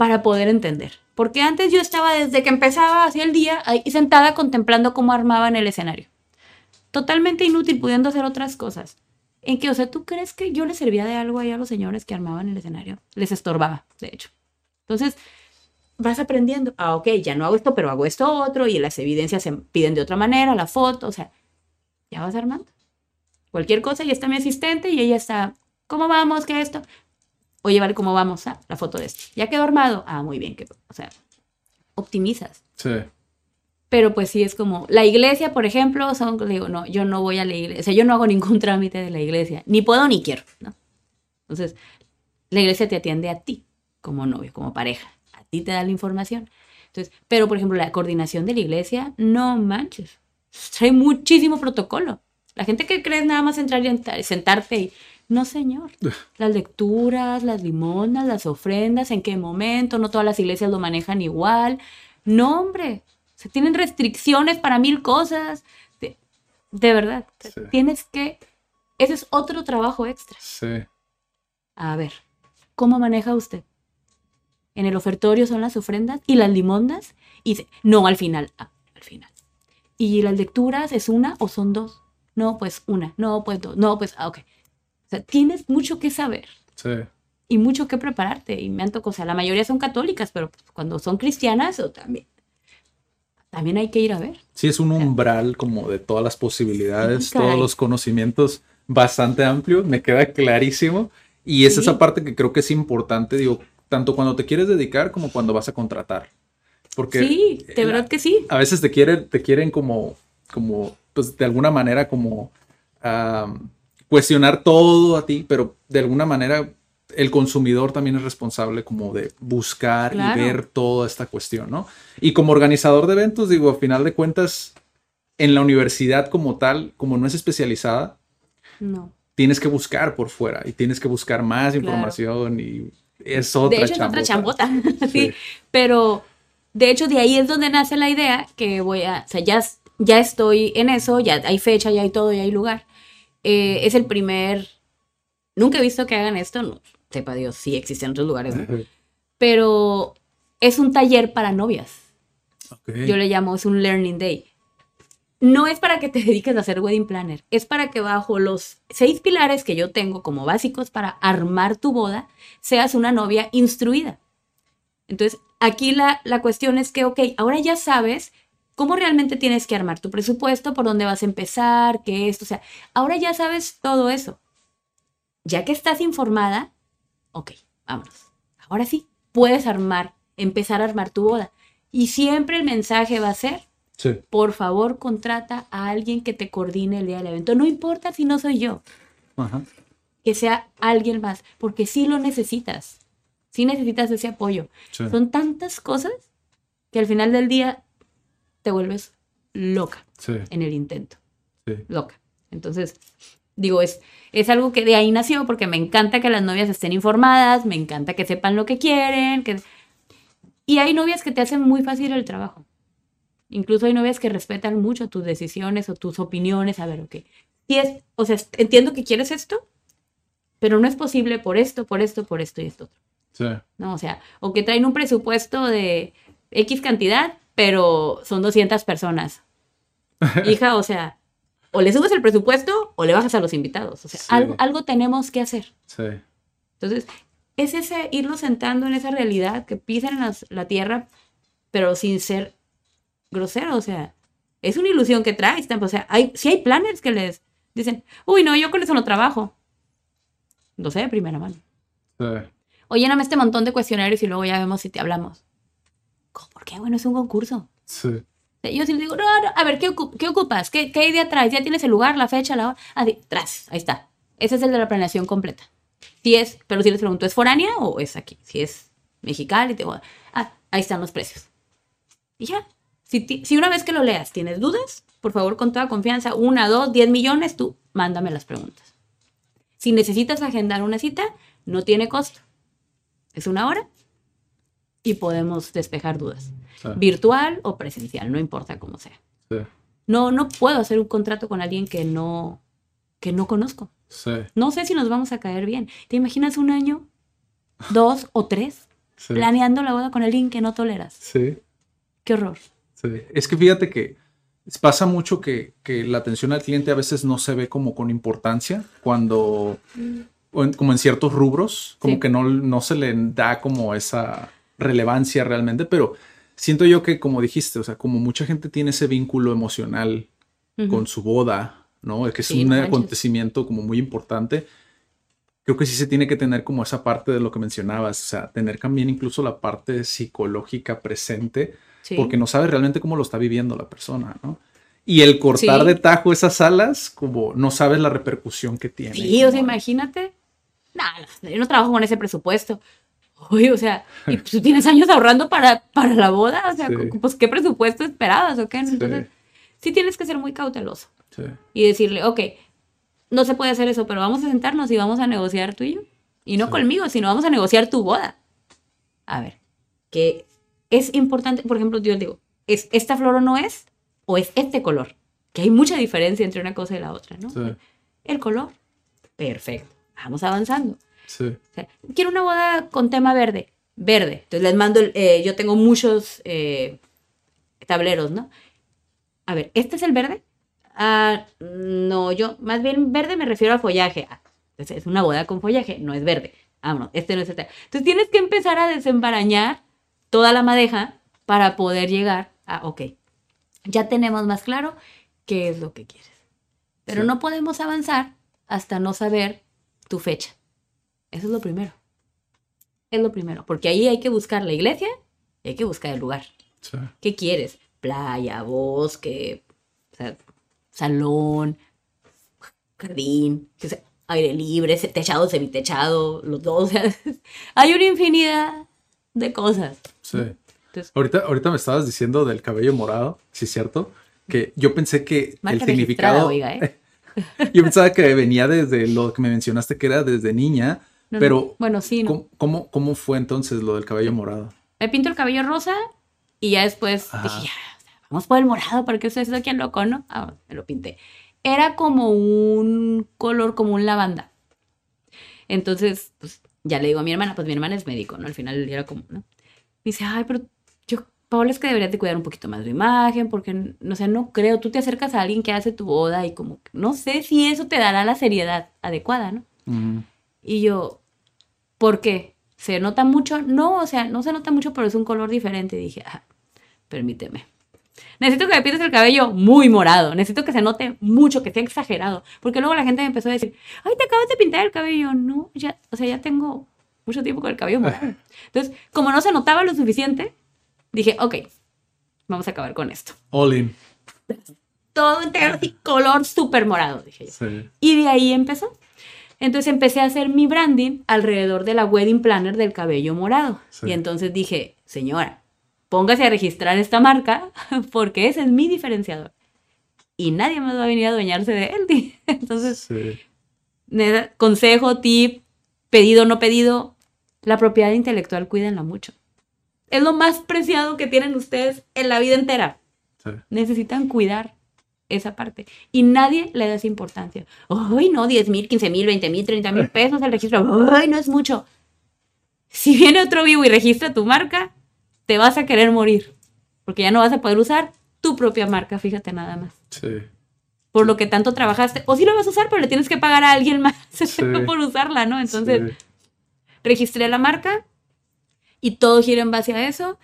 para poder entender. Porque antes yo estaba desde que empezaba hacia el día ahí sentada contemplando cómo armaban el escenario. totalmente inútil pudiendo hacer otras cosas. En que, o sea, ¿tú crees que yo les servía de algo ahí a los señores que armaban el escenario? Les estorbaba, de hecho. Entonces, vas aprendiendo. Ah, ok, ya no hago esto, pero hago esto otro y las evidencias se piden de otra manera, la foto, o sea, ya vas armando. Cualquier cosa, y está mi asistente y ella está, ¿cómo vamos? ¿Qué es esto? Oye, vale, ¿cómo vamos? Ah, la foto de esto. ¿Ya quedó armado? Ah, muy bien, que, o sea, optimizas. Sí. Pero pues sí es como, la iglesia, por ejemplo, son, digo, no, yo no voy a la iglesia, o sea, yo no hago ningún trámite de la iglesia, ni puedo ni quiero, ¿no? Entonces, la iglesia te atiende a ti, como novio, como pareja, a ti te da la información. Entonces, pero por ejemplo, la coordinación de la iglesia, no manches, trae muchísimo protocolo. La gente que cree nada más entrar y sentarte y, no señor, las lecturas, las limonas, las ofrendas, en qué momento, no todas las iglesias lo manejan igual. No, hombre, se tienen restricciones para mil cosas. De, de verdad, Sí. tienes que... Ese es otro trabajo extra. Sí. A ver, ¿cómo maneja usted? En el ofertorio son las ofrendas y las limondas. Y dice, no, al final. Ah, al final. ¿Y las lecturas es una o son dos? No, pues una. No, pues dos. No, pues, ah, ok. O sea, tienes mucho que saber Sí. y mucho que prepararte. Y me han tocado, o sea, la mayoría son católicas, pero pues, cuando son cristianas, o también, también hay que ir a ver. Sí, es un umbral como de todas las posibilidades, todos los conocimientos bastante amplio, me queda clarísimo. Y es Sí. esa parte que creo que es importante, digo, tanto cuando te quieres dedicar como cuando vas a contratar. Porque Sí, de eh, verdad que sí. a veces te quieren, te quieren como, como, pues de alguna manera como cuestionar todo a ti, pero de alguna manera el consumidor también es responsable como de buscar Claro. y ver toda esta cuestión, ¿no? Y como organizador de eventos, digo, a final de cuentas, en la universidad como tal, como no es especializada, No. tienes que buscar por fuera y tienes que buscar más Claro. información y es otra de hecho, es otra chambota. chambota. sí. Sí. Pero de hecho, de ahí es donde nace la idea que voy a. O sea, ya, ya estoy en eso, ya hay fecha, ya hay todo, ya hay lugar. Eh, es el primer. Nunca he visto que hagan esto, no, sepa Dios, sí existen otros lugares, ¿no? pero es un taller para novias. Yo le llamo, es un learning day. No es para que te dediques a hacer wedding planner, es para que bajo los seis pilares que yo tengo como básicos para armar tu boda, seas una novia instruida. Entonces, aquí la, la cuestión es que, ok, ahora ya sabes cómo realmente tienes que armar tu presupuesto, por dónde vas a empezar, qué esto, o sea, ahora ya sabes todo eso. Ya que estás informada, ok, vámonos. Ahora sí, puedes armar, empezar a armar tu boda. Y siempre el mensaje va a ser, Sí. por favor, contrata a alguien que te coordine el día del evento. No importa si no soy yo, Ajá. que sea alguien más, porque sí lo necesitas. Sí necesitas ese apoyo. Sí. Son tantas cosas que al final del día te vuelves loca Sí. en el intento. Sí. Loca. Entonces, digo, es, es algo que de ahí nació porque me encanta que las novias estén informadas, me encanta que sepan lo que quieren. Que... Y hay novias que te hacen muy fácil el trabajo. Incluso hay novias que respetan mucho tus decisiones o tus opiniones. A ver, ok. Si es, o sea, entiendo que quieres esto, pero no es posible por esto, por esto, por esto y esto. Sí. ¿no? O sea, o que traen un presupuesto de X cantidad, pero son 200 personas. Hija, o sea, o le subes el presupuesto o le bajas a los invitados. O sea, Sí. algo, algo tenemos que hacer. Sí. Entonces, es ese irlo sentando en esa realidad, que pisen las- la tierra, pero sin ser grosero. O sea, es una ilusión que traes. O sea, hay, si hay planners que les dicen, uy, no, yo con eso no trabajo. Lo sé de primera mano. Sí. O lléname este montón de cuestionarios y luego ya vemos si te hablamos. ¿Cómo? ¿Por qué? Bueno, es un concurso. Sí. Sea, Yo sí digo, no, no, a ver, ¿qué, qué ocupas? ¿Qué, ¿Qué idea traes? ¿Ya tienes el lugar, la fecha, la hora? Ah, sí, tras, ahí está. Ese es el de la planeación completa. Si es, pero si les pregunto, ¿es foránea o es aquí? Si es mexicali, te digo, ah, ahí están los precios. Y ya. Si, ti- si una vez que lo leas tienes dudas, por favor, con toda confianza, una, dos, diez millones, tú mándame las preguntas. Si necesitas agendar una cita, no tiene costo. Es una hora y podemos despejar dudas. Sí. Virtual o presencial, no importa cómo sea. Sí. No, no puedo hacer un contrato con alguien que no, que no conozco. Sí. No sé si nos vamos a caer bien. ¿Te imaginas un año, dos o tres planeando la boda con alguien que no toleras? Sí. Qué horror. Sí. Es que fíjate que pasa mucho que, que la atención al cliente a veces no se ve como con importancia cuando, en- como en ciertos rubros, como Sí. que no, no se le da como esa relevancia realmente, pero siento yo que como dijiste, o sea, como mucha gente tiene ese vínculo emocional con su boda, ¿no? Que es Sí, un manches. acontecimiento como muy importante. Creo que sí se tiene que tener como esa parte de lo que mencionabas, o sea, tener también incluso la parte psicológica presente, Sí. porque no sabes realmente cómo lo está viviendo la persona, ¿no? Y el cortar Sí. de tajo esas alas, como no sabes la repercusión que tiene. Sí, o sea, imagínate. No, yo no trabajo con ese presupuesto. Uy, o sea, y pues, tú tienes años ahorrando para, para la boda, o sea, Sí. pues qué presupuesto esperabas o qué. Entonces, sí tienes que ser muy cauteloso Sí, y decirle, ok, no se puede hacer eso, pero vamos a sentarnos y vamos a negociar tú y yo. Y no Sí. conmigo, sino vamos a negociar tu boda. A ver, que es importante, por ejemplo, yo digo, ¿es esta flor o no es? ¿O es este color? Que hay mucha diferencia entre una cosa y la otra, ¿no? sí, El color, perfecto, vamos avanzando. Sí, O sea, quiero una boda con tema verde. Verde. Entonces les mando, el- eh, yo tengo muchos eh, tableros, ¿no? A ver, ¿este es el verde? Ah, no, yo más bien verde me refiero al follaje. Ah, es una boda con follaje, no es verde. Vámonos, este no es este. Entonces tienes que empezar a desembarañar toda la madeja para poder llegar a, ok, ya tenemos más claro qué es lo que quieres. Pero Sí. no podemos avanzar hasta no saber tu fecha. Eso es lo primero. Es lo primero, porque ahí hay que buscar la iglesia y hay que buscar el lugar. sí, ¿Qué quieres? Playa, bosque, o sea, salón, jardín, sea, aire libre, techado, semitechado, los dos. hay una infinidad de cosas. sí. Entonces, Ahorita, ahorita me estabas diciendo del cabello morado, sí es cierto, que yo pensé que el significado, oiga, ¿eh? yo pensaba que venía desde lo que me mencionaste que era desde niña, No, pero Bueno, sí, ¿no? ¿cómo, cómo, fue entonces lo del cabello morado? Me pinto el cabello rosa y ya después Ajá. dije, ya, sea, vamos por el morado, porque eso es aquí loco, ¿no? Ah, me lo pinté. Era como un color, como un lavanda. Entonces, pues ya le digo a mi hermana, pues mi hermana es médico, ¿no? Al final era como, ¿no? Me dice, ay, pero yo, Paola, es que deberías de cuidar un poquito más tu imagen, porque, no sé, no creo, tú te acercas a alguien que hace tu boda y como, que no sé si eso te dará la seriedad adecuada, ¿no? Mm, Y yo, ¿por qué? ¿Se nota mucho? No, o sea, no se nota mucho, pero es un color diferente. dije, ah, permíteme. Necesito que me pintes el cabello muy morado. Necesito que se note mucho, que sea exagerado. Porque luego la gente me empezó a decir, ay, te acabas de pintar el cabello. No, ya, o sea, ya tengo mucho tiempo con el cabello morado. Entonces, como no se notaba lo suficiente, dije, ok, vamos a acabar con esto. all in. Todo entero y color súper morado, dije yo. Sí, Y de ahí empezó. Entonces empecé a hacer mi branding alrededor de la wedding planner del cabello morado. Sí. Y entonces dije, señora, póngase a registrar esta marca porque ese es mi diferenciador. Y nadie más va a venir a adueñarse de él. Entonces, sí, consejo, tip, pedido, no pedido, la propiedad intelectual, cuídenla mucho. Es lo más preciado que tienen ustedes en la vida entera sí. necesitan cuidar esa parte. Y nadie le da esa importancia. Ay, no, 10 mil, 15 mil, 20 mil, 30 mil pesos el registro. Ay, no es mucho. Si viene otro vivo y registra tu marca, te vas a querer morir. Porque ya no vas a poder usar tu propia marca, fíjate nada más. sí. Por lo que tanto trabajaste. O sí lo vas a usar, pero le tienes que pagar a alguien más Sí. por usarla, ¿no? Entonces, sí. registré la marca y todo gira en base a eso.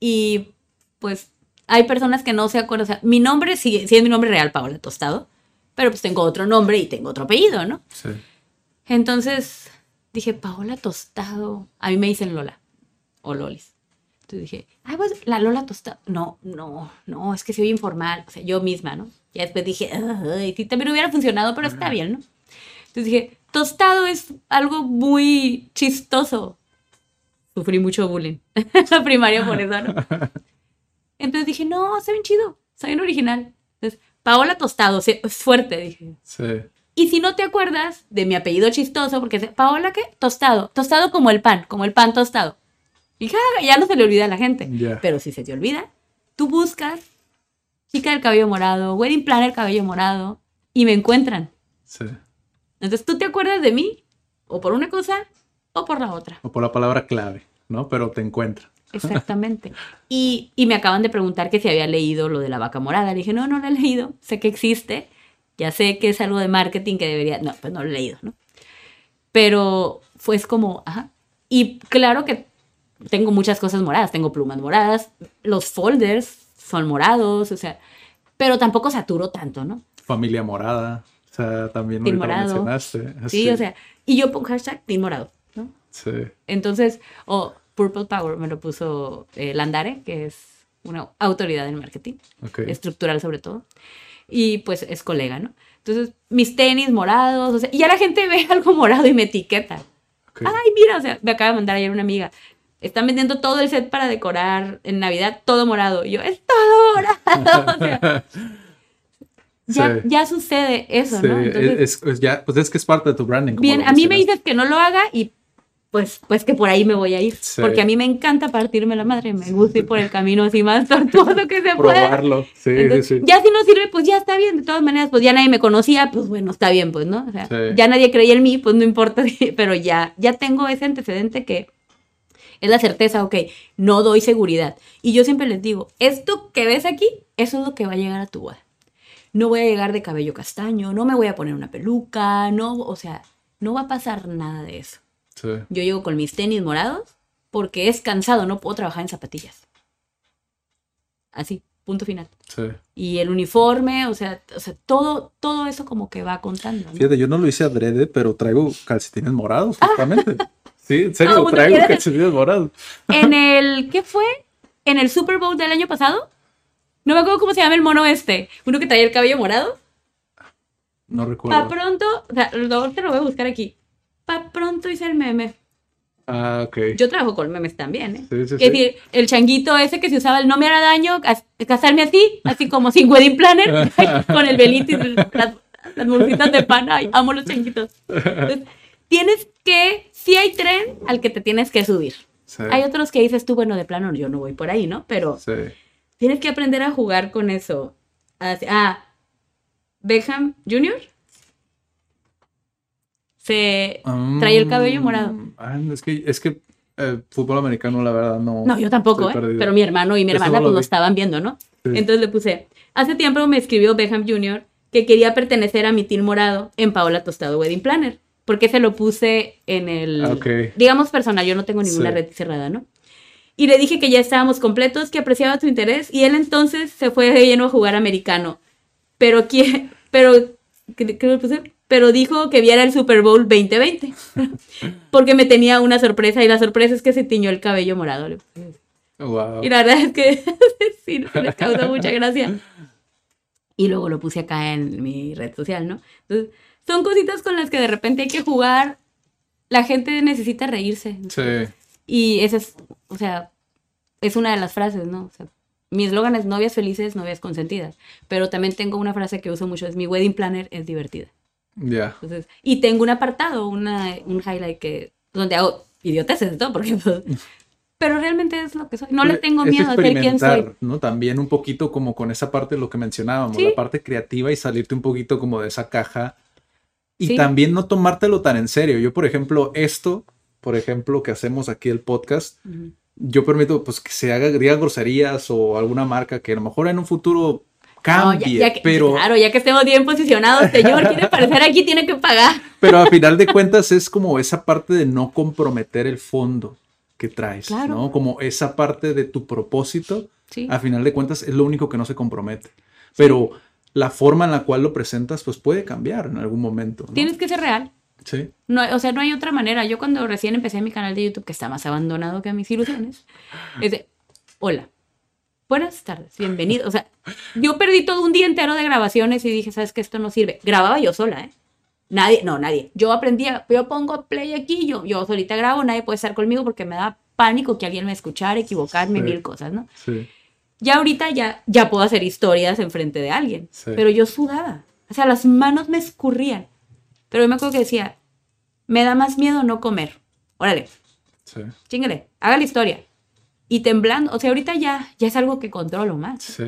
Y pues hay personas que no se acuerdan. O sea, mi nombre sí es mi nombre real, Paola Tostado, pero pues tengo otro nombre y tengo otro apellido, ¿no? sí. Entonces dije, Paola Tostado. A mí me dicen Lola o Lolis. Entonces dije, ay, pues la Lola Tostado. No, no, no, es que soy informal. O sea, yo misma, ¿no? Y después dije, ay, sí, también hubiera funcionado, pero está bien, ¿no? Entonces dije, tostado es algo muy chistoso. Sufrí mucho bullying en la primaria por eso, ¿no? Entonces dije, no, está bien chido, soy un original. Entonces, Paola Tostado, es fuerte, dije. Sí, Y si no te acuerdas de mi apellido chistoso, porque es Paola, ¿qué? Tostado. Tostado como el pan, como el pan tostado. Y ja, ya no se le olvida a la gente. Ya. Pero si se te olvida, tú buscas chica del cabello morado, wedding planner cabello morado, y me encuentran. sí. Entonces tú te acuerdas de mí, o por una cosa, o por la otra. O por la palabra clave, ¿no? Pero te encuentra. Exactamente. Y, y me acaban de preguntar que si había leído lo de la vaca morada. Le dije, no, no lo he leído. Sé que existe. Ya sé que es algo de marketing que debería. No, pues no lo he leído, ¿no? Pero fue como, ajá. Y claro que tengo muchas cosas moradas. Tengo plumas moradas. Los folders son morados, o sea. Pero tampoco saturo tanto, ¿no? Familia morada. O sea, también lo mencionaste. Sí, o sea. Y yo pongo hashtag Team morado, ¿no? Sí. Entonces, o Purple Power me lo puso eh, Landare, que es una autoridad en marketing, Ok. estructural sobre todo. Y pues es colega, ¿no? Entonces, mis tenis morados, o sea, y ya la gente ve algo morado y me etiqueta. ok. Ay, mira, o sea, me acaba de mandar ayer una amiga. Están vendiendo todo el set para decorar en Navidad, todo morado. Y yo, es todo morado. O sea, ya, Sí. ya sucede eso, Sí, ¿no? Entonces, es, es ya, pues es que es parte de tu branding. Bien, a mí me dices que no lo haga y pues, pues que por ahí me voy a ir. Sí. Porque a mí me encanta partirme la madre, me gusta ir por el camino así más tortuoso que se pueda. Probarlo. Sí, Entonces, sí, sí. Ya si no sirve, pues ya está bien. De todas maneras, pues ya nadie me conocía, pues bueno, está bien, pues, ¿no? O sea, Sí. ya nadie creía en mí, pues no importa, pero ya, ya tengo ese antecedente que es la certeza, ok, no doy seguridad. Y yo siempre les digo, esto que ves aquí, eso es lo que va a llegar a tu boda. No voy a llegar de cabello castaño, no me voy a poner una peluca, no, o sea, no va a pasar nada de eso. Sí. Yo llego con mis tenis morados porque es cansado, no puedo trabajar en zapatillas. Así, punto final. sí. Y el uniforme, o sea, o sea todo, todo eso como que va contando. ¿no? Fíjate, yo no lo hice adrede, pero traigo calcetines morados, justamente. Sí, en serio, Ah, traigo ¿quieres? calcetines morados. En el, ¿qué fue? En el Super Bowl del año pasado. No me acuerdo cómo se llama el mono este. Uno que traía el cabello morado. No recuerdo. pronto, o sea, lo- te lo voy a buscar aquí. Pa' pronto hice el meme. Ah, ok. Yo trabajo con memes también, ¿eh? Sí, sí, Es sí. decir, el changuito ese que se usaba, el no me hará daño, cas- casarme así, así como sin wedding planner, con el velito y las, las bolsitas de pan. Ay, amo los changuitos. Entonces, tienes que, si hay tren al que te tienes que subir. Sí, Hay otros que dices tú, bueno, de plano yo no voy por ahí, ¿no? Pero sí. tienes que aprender a jugar con eso. Ah, Beckham Jr. se trae el cabello morado. Ah, es que, es que eh, fútbol americano, la verdad, no. No, yo tampoco, ¿eh? Pero mi hermano y mi hermana pues lo estaban viendo, ¿no? Sí. Entonces le puse, hace tiempo me escribió Beckham Jr. que quería pertenecer a mi team morado en Paola Tostado Wedding Planner. Porque se lo puse en el, Ah, ok. digamos personal, yo no tengo ninguna Sí. red cerrada, ¿no? Y le dije que ya estábamos completos, que apreciaba su interés y él entonces se fue de lleno a jugar americano. Pero, qui- pero, ¿qué, qué le puse? Pero dijo que viera el Super Bowl 2020. porque me tenía una sorpresa y la sorpresa es que se tiñó el cabello morado. Wow. Y la verdad es que sí, les causa mucha gracia. Y luego lo puse acá en mi red social, ¿no? Entonces, son cositas con las que de repente hay que jugar. La gente necesita reírse. Sí, Y esa es, o sea, es una de las frases, ¿no? O sea, mi eslogan es novias felices, novias consentidas. Pero también tengo una frase que uso mucho, es mi wedding planner es divertida. Ya. Entonces, y tengo un apartado, una, un highlight que, donde hago idioteces de todo, porque pues, pero realmente es lo que soy. No le tengo miedo a ser quien soy. ¿no? También un poquito como con esa parte de lo que mencionábamos, Sí. la parte creativa y salirte un poquito como de esa caja. Y Sí. también no tomártelo tan en serio. Yo, por ejemplo, esto, por ejemplo, que hacemos aquí el podcast, Ujú. yo permito pues que se haga diga groserías o alguna marca que a lo mejor en un futuro No, cambie, ya, ya que, pero, Claro, ya que estemos bien posicionados, señor, quiere aparecer aquí, tiene que pagar. pero a final de cuentas es como esa parte de no comprometer el fondo que traes, Claro. ¿no? Como esa parte de tu propósito, Sí. a final de cuentas es lo único que no se compromete. Pero la forma en la cual lo presentas, pues puede cambiar en algún momento. ¿no? Tienes que ser real. Sí. No, o sea, no hay otra manera. Yo cuando recién empecé mi canal de YouTube, que está más abandonado que mis ilusiones, es de, hola, buenas tardes, bienvenido. O sea, yo perdí todo un día entero de grabaciones y dije, ¿sabes qué? Esto no sirve. Grababa yo sola, ¿eh? Nadie, no, nadie. Yo aprendía, yo pongo play aquí, yo, yo solita grabo, nadie puede estar conmigo porque me da pánico que alguien me escuchara, equivocarme, Sí. mil cosas, ¿no? Sí. Ya ahorita ya, ya puedo hacer historias enfrente de alguien. Sí. Pero yo sudaba. O sea, las manos me escurrían. Pero yo me acuerdo que decía, me da más miedo no comer. Órale, Sí. chingale, haga la historia. Y temblando, o sea, ahorita ya, ya es algo que controlo más. Sí.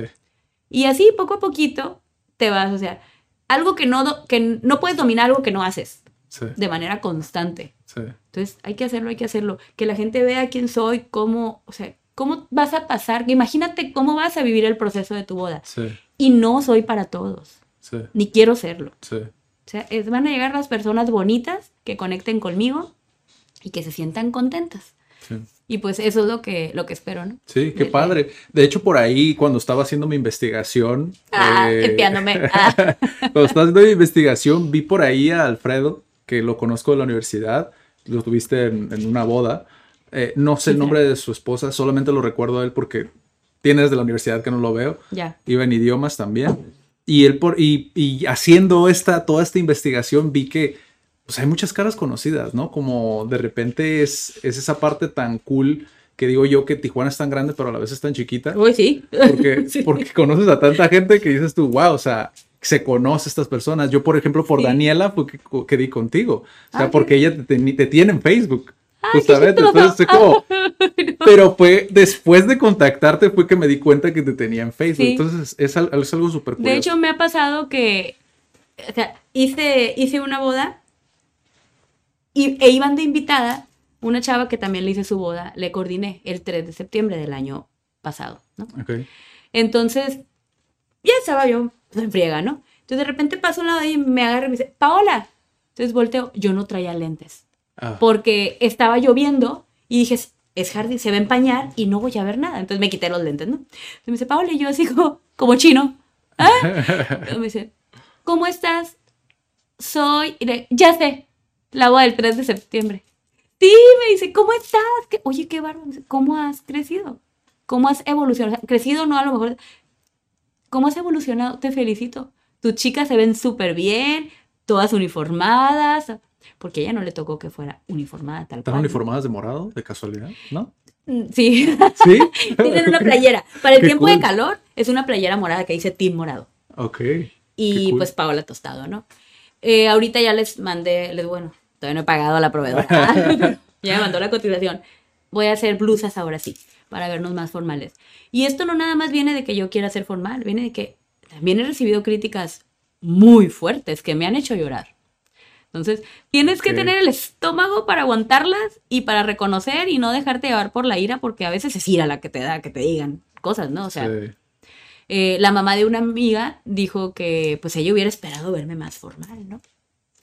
Y así, poco a poquito, te vas, o sea, algo que no, que no puedes dominar, algo que no haces Sí. de manera constante. Sí. Entonces, hay que hacerlo, hay que hacerlo. Que la gente vea quién soy, cómo, o sea, ¿Cómo vas a pasar? Imagínate cómo vas a vivir el proceso de tu boda. Sí, Y no soy para todos, sí, ni quiero serlo. sí. O sea, es- van a llegar las personas bonitas que conecten conmigo y que se sientan contentas. Sí. Y pues eso es lo que, lo que espero, ¿no? Sí, qué De- padre. De hecho, por ahí, cuando estaba haciendo mi investigación. Ah, eh, espiándome. Ah. Cuando estaba haciendo mi investigación, vi por ahí a Alfredo, que lo conozco de la universidad. Lo tuviste en, en una boda. Eh, no sé el nombre de su esposa, solamente lo recuerdo a él porque tiene desde la universidad que no lo veo. Ya. Iba en idiomas también. Y él por, y, y haciendo esta, toda esta investigación vi que pues hay muchas caras conocidas, ¿no? Como de repente es, es esa parte tan cool que digo yo que Tijuana es tan grande pero a la vez es tan chiquita. Uy, sí. Porque, Sí. porque conoces a tanta gente que dices tú, wow, o sea, se conoce estas personas. Yo, por ejemplo, por Sí. Daniela fue que, di contigo. O sea, Ah, porque ella te, te tiene en Facebook. Ay, justamente. Entonces, como, pero fue después de contactarte fue que me di cuenta que te tenía en Facebook. Sí. Entonces, es algo súper curioso. De hecho, me ha pasado que, o sea, hice, hice una boda y, e iban de invitada una chava que también le hice su boda, le coordiné el 3 de septiembre del año pasado. Entonces, ya estaba yo en friega, ¿no? Entonces de repente paso a un lado y me agarra y me dice, Paola. Entonces volteo, yo no traía lentes Ah, porque estaba lloviendo y dije, "Es- jardín, se va a empañar y no voy a ver nada. Entonces me quité los lentes, ¿no? Entonces me dice, Paola, y yo así como, como chino. ¿Ah? Entonces me dice, ¿cómo estás? Soy, y le- ya sé, la boda del 3 de septiembre. Sí, me dice, ¿cómo estás? ¿Qué- Oye, qué bárbaro. ¿Cómo has crecido? ¿Cómo has evolucionado? O sea, crecido no, a lo mejor. ¿Cómo has evolucionado? Te felicito. Tus chicas se ven súper bien, todas uniformadas, porque a ella no le tocó que fuera uniformada tal ¿Están cual. uniformadas de morado, de casualidad? ¿No? Mm, Sí, ¿Sí? tienen una playera. Para el Qué tiempo de calor es una playera morada que dice Team Morado. Ok. Y cool. pues Paola Tostado, ¿no? Eh, ahorita ya les mandé, les bueno, todavía no he pagado a la proveedora. ya me mandó la cotización. Voy a hacer blusas ahora sí, para vernos más formales. Y esto no nada más viene de que yo quiera ser formal, viene de que también he recibido críticas muy fuertes que me han hecho llorar. Entonces, tienes que tener el estómago para aguantarlas y para reconocer y no dejarte llevar por la ira, porque a veces es ira la que te da que te digan cosas, ¿no? O sea, Sí. Eh, la mamá de una amiga dijo que pues ella hubiera esperado verme más formal, ¿no?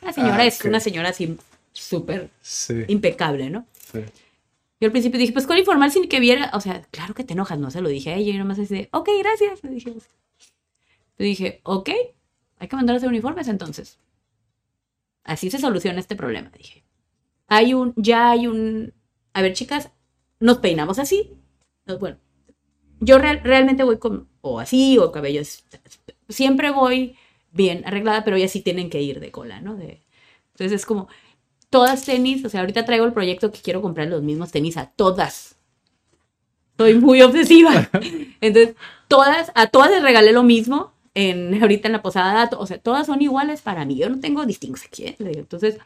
La señora Ah, es una señora así súper Sí. impecable, ¿no? sí. Yo al principio dije, pues con informal sin que viera, o sea, claro que te enojas, no se lo dije a ella, y nomás así de, ok, gracias, le dije. Le dije, ok, hay que mandar a hacer uniformes entonces. Así se soluciona este problema, dije. Hay un, ya hay un, a ver chicas, nos peinamos así. No, Bueno, yo real- realmente voy con, o así, o cabellos, siempre voy bien arreglada, pero ellas sí tienen que ir de cola, ¿no? De, entonces es como, todas tenis, o sea, ahorita traigo el proyecto que quiero comprar los mismos tenis a todas. Soy muy obsesiva. Entonces, todas, a todas les regalé lo mismo en, ahorita en la posada, o sea, todas son iguales para mí. Yo no tengo distingos aquí. digo. Entonces,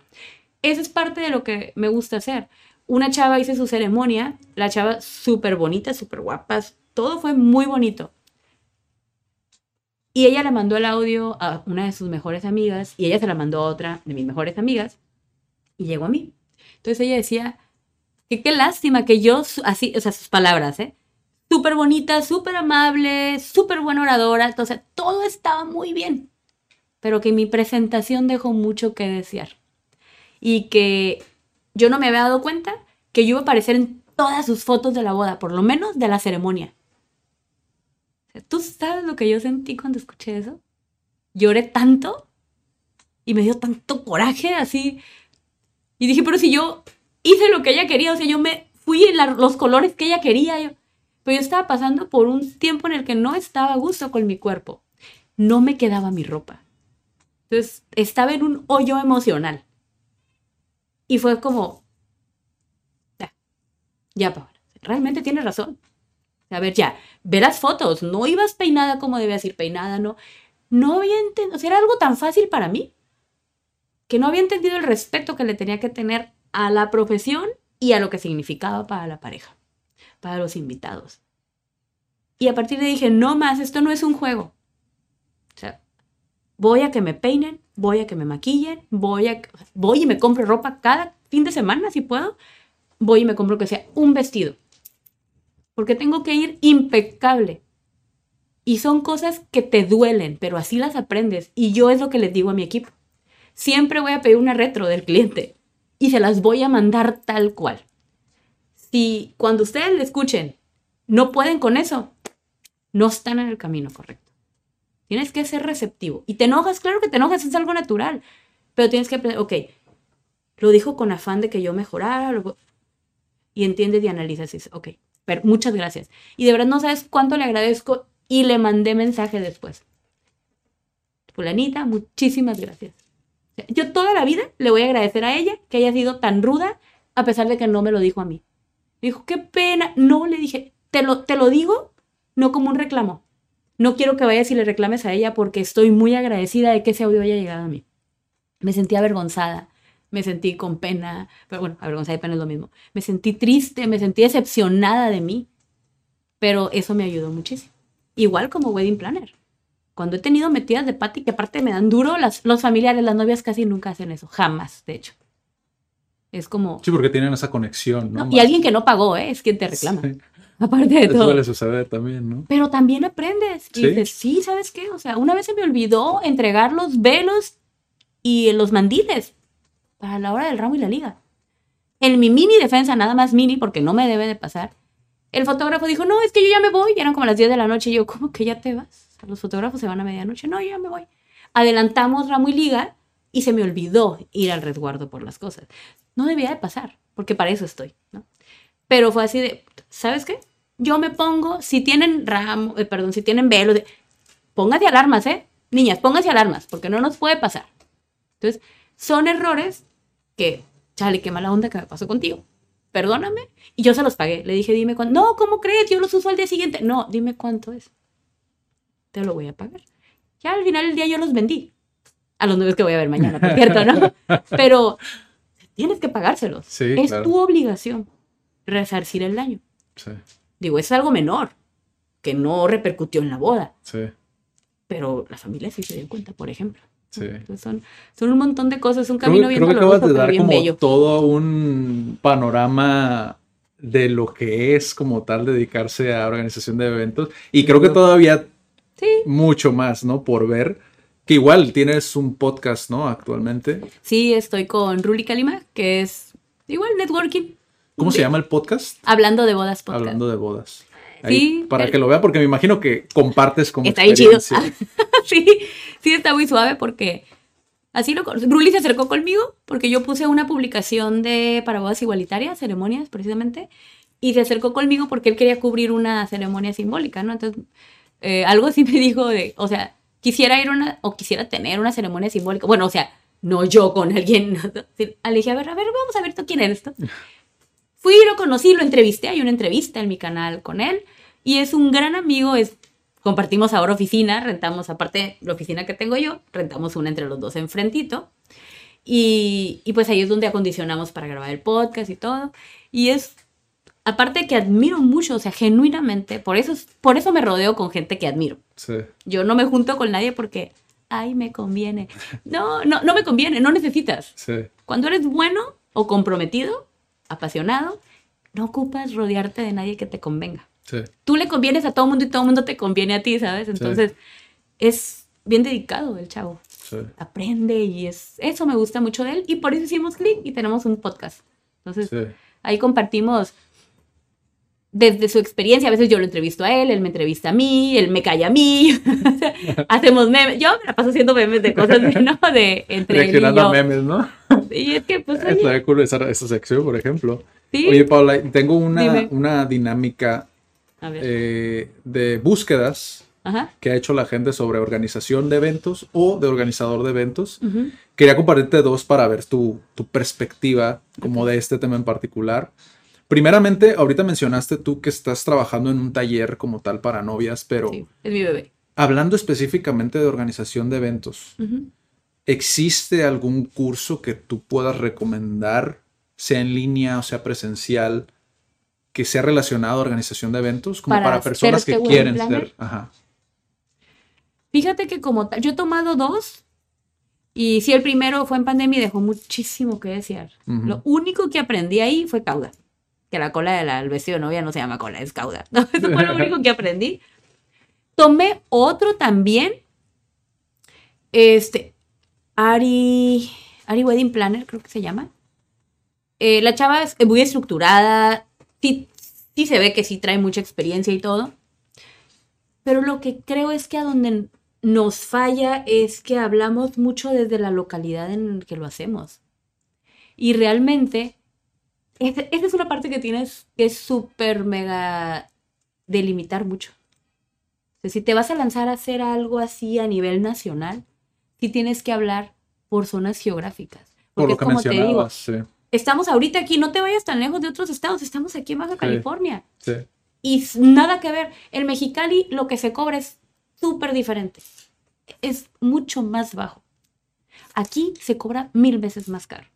eso es parte de lo que me gusta hacer. Una chava hice su ceremonia, la chava súper bonita, súper guapa, todo fue muy bonito. Y ella le mandó el audio a una de sus mejores amigas y ella se la mandó a otra de mis mejores amigas y llegó a mí. Entonces ella decía que qué lástima que yo, así, o sea, sus palabras, ¿eh? Súper bonita, súper amable, súper buena oradora, entonces todo estaba muy bien, pero que mi presentación dejó mucho que desear. Y que yo no me había dado cuenta que yo iba a aparecer en todas sus fotos de la boda, por lo menos de la ceremonia. O sea, ¿Tú sabes lo que yo sentí cuando escuché eso? Lloré tanto y me dio tanto coraje así. Y dije, pero si yo hice lo que ella quería, o sea, yo me fui en la- los colores que ella quería. yo- pero yo estaba pasando por un tiempo en el que no estaba a gusto con mi cuerpo. No me quedaba mi ropa. Entonces, estaba en un hoyo emocional. Y fue como, ya, ya, Paola, realmente tienes razón. A ver, ya, ve las fotos, no ibas peinada como debías ir peinada, no. No había entendido, o sea, era algo tan fácil para mí que no había entendido el respeto que le tenía que tener a la profesión y a lo que significaba para la pareja, para los invitados. Y a partir de ahí dije, no más, esto no es un juego. O sea, voy a que me peinen, voy a que me maquillen, voy a voy y me compro ropa cada fin de semana si puedo. Voy y me compro que sea un vestido. Porque tengo que ir impecable. Y son cosas que te duelen, pero así las aprendes. Y yo es lo que les digo a mi equipo. Siempre voy a pedir una retro del cliente y se las voy a mandar tal cual. Si cuando ustedes le escuchen no pueden con eso, no están en el camino correcto. Tienes que ser receptivo. Y te enojas, claro que te enojas, es algo natural. Pero tienes que aprender, ok, lo dijo con afán de que yo mejorara. Y entiendes y analizas y dices, ok, muchas gracias. Y de verdad no sabes cuánto le agradezco y le mandé mensaje después. Fulanita, muchísimas gracias. Yo toda la vida le voy a agradecer a ella que haya sido tan ruda a pesar de que no me lo dijo a mí. dijo, qué pena. No, le dije, te lo, te lo digo no como un reclamo. No quiero que vayas y le reclames a ella porque estoy muy agradecida de que ese audio haya llegado a mí. Me sentí avergonzada, me sentí con pena, pero bueno, avergonzada y pena es lo mismo. Me sentí triste, me sentí decepcionada de mí, pero eso me ayudó muchísimo. Igual como wedding planner. Cuando he tenido metidas de pati que aparte me dan duro, las, los familiares, las novias casi nunca hacen eso, jamás, de hecho. Es como... Sí, porque tienen esa conexión, ¿no? y alguien que no pagó, ¿eh? es quien te reclama. Aparte de Eso todo. suele suceder también, ¿no? Pero también aprendes. Y Sí. dices, sí, ¿sabes qué? O sea, una vez se me olvidó entregar los velos y los mandiles para la hora del ramo y la liga. En mi mini defensa, nada más mini, porque no me debe de pasar, el fotógrafo dijo, no, es que yo ya me voy. Y eran como las 10 de la noche. Y yo, ¿cómo que ya te vas? Los fotógrafos se van a medianoche. No, ya me voy. Adelantamos ramo y liga y se me olvidó ir al resguardo por las cosas. No debía de pasar, porque para eso estoy. Pero fue así de, ¿sabes qué? Yo me pongo, si tienen ramo, eh, perdón, si tienen velo, de, pónganse alarmas, ¿eh? Niñas, pónganse alarmas, porque no nos puede pasar. Entonces, son errores que, chale, qué mala onda que me pasó contigo. Perdóname. Y yo se los pagué. Le dije, dime cuánto. No, ¿cómo crees? Yo los uso al día siguiente. No, dime cuánto es. Te lo voy a pagar. Ya al final del día yo los vendí. A los nueve que voy a ver mañana, por cierto, ¿no? Pero tienes que pagárselos. Sí, es claro. tu obligación resarcir el daño. Sí, Digo, es algo menor, que no repercutió en la boda, sí, pero la familia sí se dio cuenta, por ejemplo. Sí. Entonces son, son un montón de cosas, un Creo, camino bien creo que doloroso, acabas de dar bien como bello. todo un panorama de lo que es como tal dedicarse a organización de eventos. Y creo que todavía Sí, mucho más, ¿no? Por ver. Que igual tienes un podcast, ¿no? Actualmente. sí, estoy con Ruli Kalima, que es igual networking. ¿Cómo se llama el podcast? Hablando de bodas podcast. Hablando de bodas. Ahí, Sí, para que lo vea, porque me imagino que compartes como Está bien chido. sí, sí, está muy suave porque así lo con- Ruli se acercó conmigo porque yo puse una publicación de para bodas igualitarias, ceremonias precisamente, y se acercó conmigo porque él quería cubrir una ceremonia simbólica, ¿no? Entonces, eh, algo así me dijo de, o sea, quisiera ir a una, o quisiera tener una ceremonia simbólica. Bueno, o sea, no yo con alguien. ¿no? Le dije, a ver, a ver, vamos a ver tú quién eres tú. Fui, lo conocí, lo entrevisté, hay una entrevista en mi canal con él, y es un gran amigo, es compartimos ahora oficina, rentamos, aparte la oficina que tengo yo, rentamos una entre los dos enfrentito. Y, y pues ahí es donde acondicionamos para grabar el podcast y todo. Y es, aparte que admiro mucho, o sea, genuinamente, por eso, es- por eso me rodeo con gente que admiro. Sí, Yo no me junto con nadie porque, ay, me conviene. No, no, no me conviene, no necesitas. sí, Cuando eres bueno o comprometido, apasionado, no ocupas rodearte de nadie que te convenga sí. tú le convienes a todo mundo y todo mundo te conviene a ti, ¿sabes? Entonces, es bien dedicado el chavo. sí. Aprende y es eso me gusta mucho de él y por eso hicimos clic y tenemos un podcast. Entonces, ahí compartimos desde su experiencia, a veces yo lo entrevisto a él, él me entrevista a mí, él me calla a mí, hacemos memes, yo me la paso haciendo memes de cosas, ¿no? De entre él y Reaccionando a yo. memes, ¿no? Y es que, pues, oye, cool esa, esa sección, por ejemplo. sí. Oye, Paula, tengo una, una dinámica eh, de búsquedas ajá. que ha hecho la gente sobre organización de eventos o de organizador de eventos. ujú. Quería compartirte dos para ver tu, tu perspectiva como de este tema en particular. Primeramente, ahorita mencionaste tú que estás trabajando en un taller como tal para novias, pero Sí, es mi bebé. hablando específicamente de organización de eventos, Ujú. ¿Existe algún curso que tú puedas recomendar, sea en línea o sea presencial, que sea relacionado a organización de eventos, como Para para, personas que quieren ser? Ajá. Fíjate que como tal, yo he tomado dos y sí, el primero fue en pandemia y dejó muchísimo que desear. Ujú. Lo único que aprendí ahí fue cauda. que la cola del vestido de novia no se llama cola, es cauda. ¿no? Eso fue lo único que aprendí. Tomé otro también. Este. Ari. Ari Wedding Planner, creo que se llama. Eh, la chava es muy estructurada. Sí, sí se ve que sí trae mucha experiencia y todo. Pero lo que creo es que a donde nos falla es que hablamos mucho desde la localidad en que lo hacemos. Y realmente, esa es una parte que tienes que es súper mega delimitar mucho. O sea, si te vas a lanzar a hacer algo así a nivel nacional, sí tienes que hablar por zonas geográficas. Por Porque lo que como te digo, sí, estamos ahorita aquí, no te vayas tan lejos de otros estados, estamos aquí en Baja California. sí. Y nada que ver. En Mexicali lo que se cobra es súper diferente. Es mucho más bajo. Aquí se cobra mil veces más caro.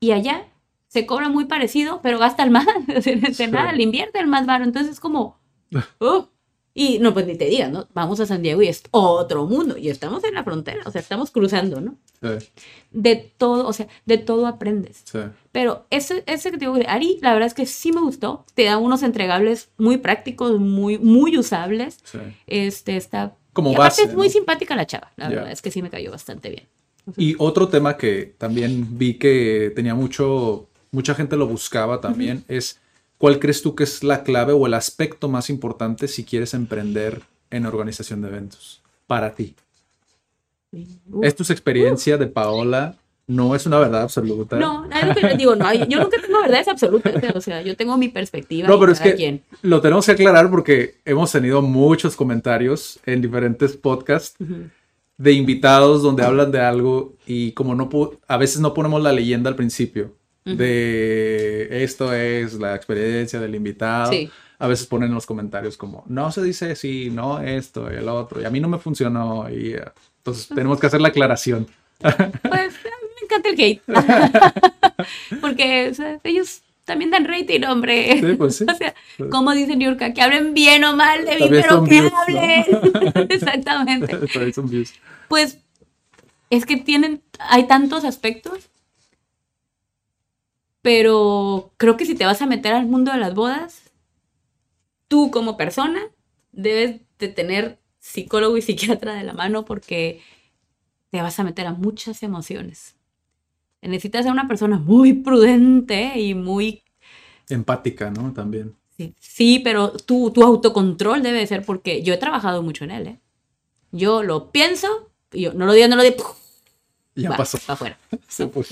Y allá se cobra muy parecido, pero gasta el más. De nada, le invierte el más baro. Entonces es como... oh. Y no, pues ni te digas, ¿no? Vamos a San Diego y es otro mundo. Y estamos en la frontera, o sea, estamos cruzando, ¿no? sí, De todo, o sea, de todo aprendes. sí. Pero ese, ese que te digo de Ari, la verdad es que sí me gustó. Te da unos entregables muy prácticos, muy, muy usables. sí. Este está. Como y aparte base, es muy ¿no? simpática la chava. La Ya. verdad es que sí me cayó bastante bien. Y otro tema que también vi que tenía mucho, mucha gente lo buscaba también es ¿cuál crees tú que es la clave o el aspecto más importante si quieres emprender en organización de eventos para ti? Uf. ¿Es tu experiencia de Paola? No es una verdad absoluta. No, lo que les digo, no, yo nunca tengo verdades absolutas. O sea, yo tengo mi perspectiva. No, pero es que quien. lo tenemos que aclarar porque hemos tenido muchos comentarios en diferentes podcasts de invitados donde hablan de algo y como no a veces no ponemos la leyenda al principio de esto es la experiencia del invitado. Sí. A veces ponen en los comentarios como no se dice así, no esto y el otro y a mí no me funcionó y eh, entonces tenemos que hacer la aclaración. Pues a mí me encanta el hate. Porque o sea, ellos también dan rating, hombre. Sí, pues sí. O sea, como dice Niurka, que hablen bien o mal de mí, pero que views, ¿no? hablen. Exactamente. Pues es que tienen, hay tantos aspectos, pero creo que si te vas a meter al mundo de las bodas, tú como persona debes de tener psicólogo y psiquiatra de la mano porque te vas a meter a muchas emociones. Necesitas ser una persona muy prudente y muy Empática, ¿no? También. Sí, sí, pero tu, tu autocontrol debe de ser porque yo he trabajado mucho en él, ¿eh? Yo lo pienso, y yo no lo digo, no lo digo, ¡puf! Ya va, pasó. va afuera. Se fue.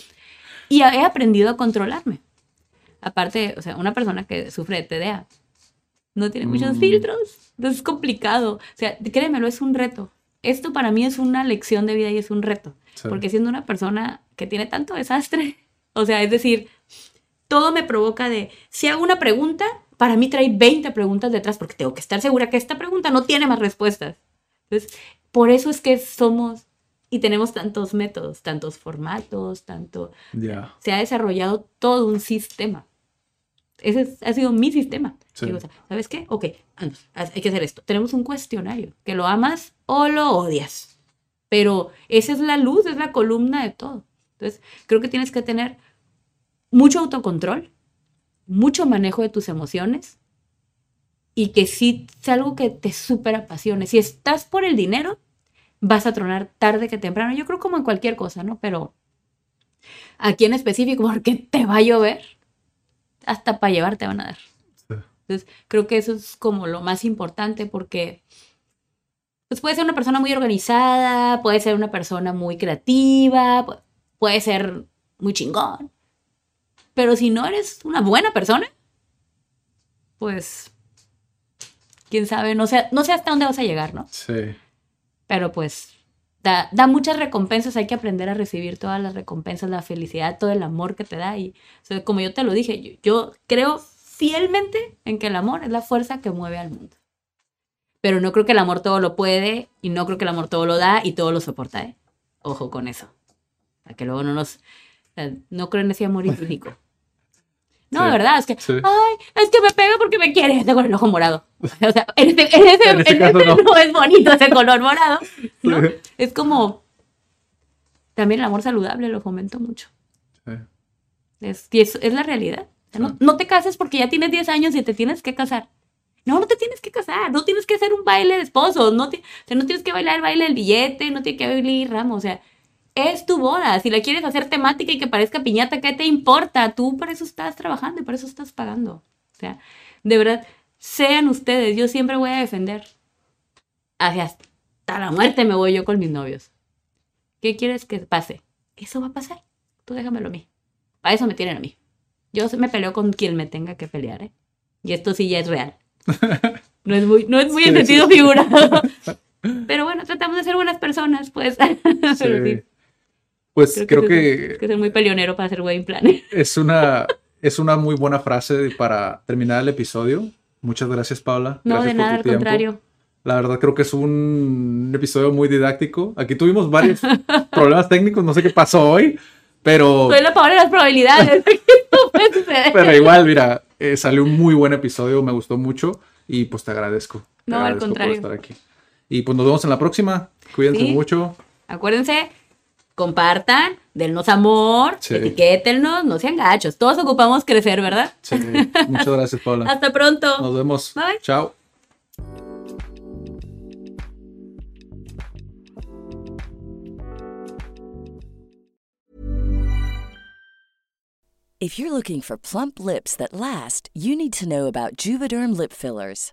Y he aprendido a controlarme. Aparte, o sea, una persona que sufre de TDA no tiene muchos Mm. filtros, entonces es complicado. O sea, créemelo, es un reto. Esto para mí es una lección de vida y es un reto. Sí. Porque siendo una persona que tiene tanto desastre, o sea, es decir, todo me provoca de, si hago una pregunta, para mí trae 20 preguntas detrás porque tengo que estar segura que esta pregunta no tiene más respuestas. Entonces, por eso es que somos y tenemos tantos métodos, tantos formatos, tanto... Ya. Se ha desarrollado todo un sistema. Ese es- ha sido mi sistema. Sí. Digo, ¿Sabes qué? Ok, vamos, hay que hacer esto. Tenemos un cuestionario, que lo amas o lo odias. Pero esa es la luz, es la columna de todo. Entonces, creo que tienes que tener mucho autocontrol, mucho manejo de tus emociones y que sí sea algo que te súper apasione. Si estás por el dinero, vas a tronar tarde que temprano. Yo creo como en cualquier cosa, ¿no? Pero aquí en específico, porque te va a llover, hasta para llevar te van a dar. Sí. Entonces, creo que eso es como lo más importante porque pues puede ser una persona muy organizada, puede ser una persona muy creativa, pu- puede ser muy chingón. Pero si no eres una buena persona, pues quién sabe, no sé, no sé hasta dónde vas a llegar, ¿no? Sí. Pero pues da, da muchas recompensas, hay que aprender a recibir todas las recompensas, la felicidad, todo el amor que te da. Y o sea, como yo te lo dije, yo, yo creo fielmente en que el amor es la fuerza que mueve al mundo. Pero no creo que el amor todo lo puede y no creo que el amor todo lo da y todo lo soporta. ¿eh? Ojo con eso. Para que luego no nos... sea, no creo en ese amor idílico. No, Sí, de verdad, es que, sí. ay, es que me pega porque me quiere, con el ojo morado. O sea, en ese, en ese- En ese en caso ese no. no es bonito ese color morado. ¿no? Sí. Es como, también el amor saludable lo fomento mucho. Sí. Es, es, es la realidad. O sea, no, no te cases porque ya tienes 10 años y te tienes que casar. No, no te tienes que casar, no tienes que hacer un baile de esposos, no, te- o sea, no tienes que bailar el baile del billete, no tienes que bailar ramo, o sea, es tu boda. Si la quieres hacer temática y que parezca piñata, ¿qué te importa? Tú para eso estás trabajando y para eso estás pagando. O sea, de verdad, sean ustedes, yo siempre voy a defender. Hacia hasta la muerte me voy yo con mis novios. ¿Qué quieres que pase? Eso va a pasar. Tú déjamelo a mí. Para eso me tienen a mí. Yo me peleo con quien me tenga que pelear, ¿eh? Y esto sí ya es real. No es muy, no es muy Sí, sentido sí. figurado. Pero bueno, tratamos de ser buenas personas, pues. Pues creo, tienes que, que ser muy peleonero para hacer wedding planner. es una, es una muy buena frase para terminar el episodio. Muchas gracias, Paula. No, Gracias de por nada, tu al tiempo. contrario. La verdad creo que es un episodio muy didáctico. Aquí tuvimos varios problemas técnicos, no sé qué pasó hoy, pero, Soy la pobre de las probabilidades. Pero igual, mira, eh, salió un muy buen episodio, me gustó mucho y pues te agradezco. Te No, al contrario. por estar aquí. Y pues nos vemos en la próxima. Cuídense Sí. mucho. Acuérdense, compartan, dennos amor, Sí. etiquétennos, no sean gachos. Todos ocupamos crecer, ¿verdad? Sí, muchas gracias, Paula. Hasta pronto. Nos vemos. Bye. Chao. If you're looking for plump lips that last, you need to know about Juvederm lip fillers.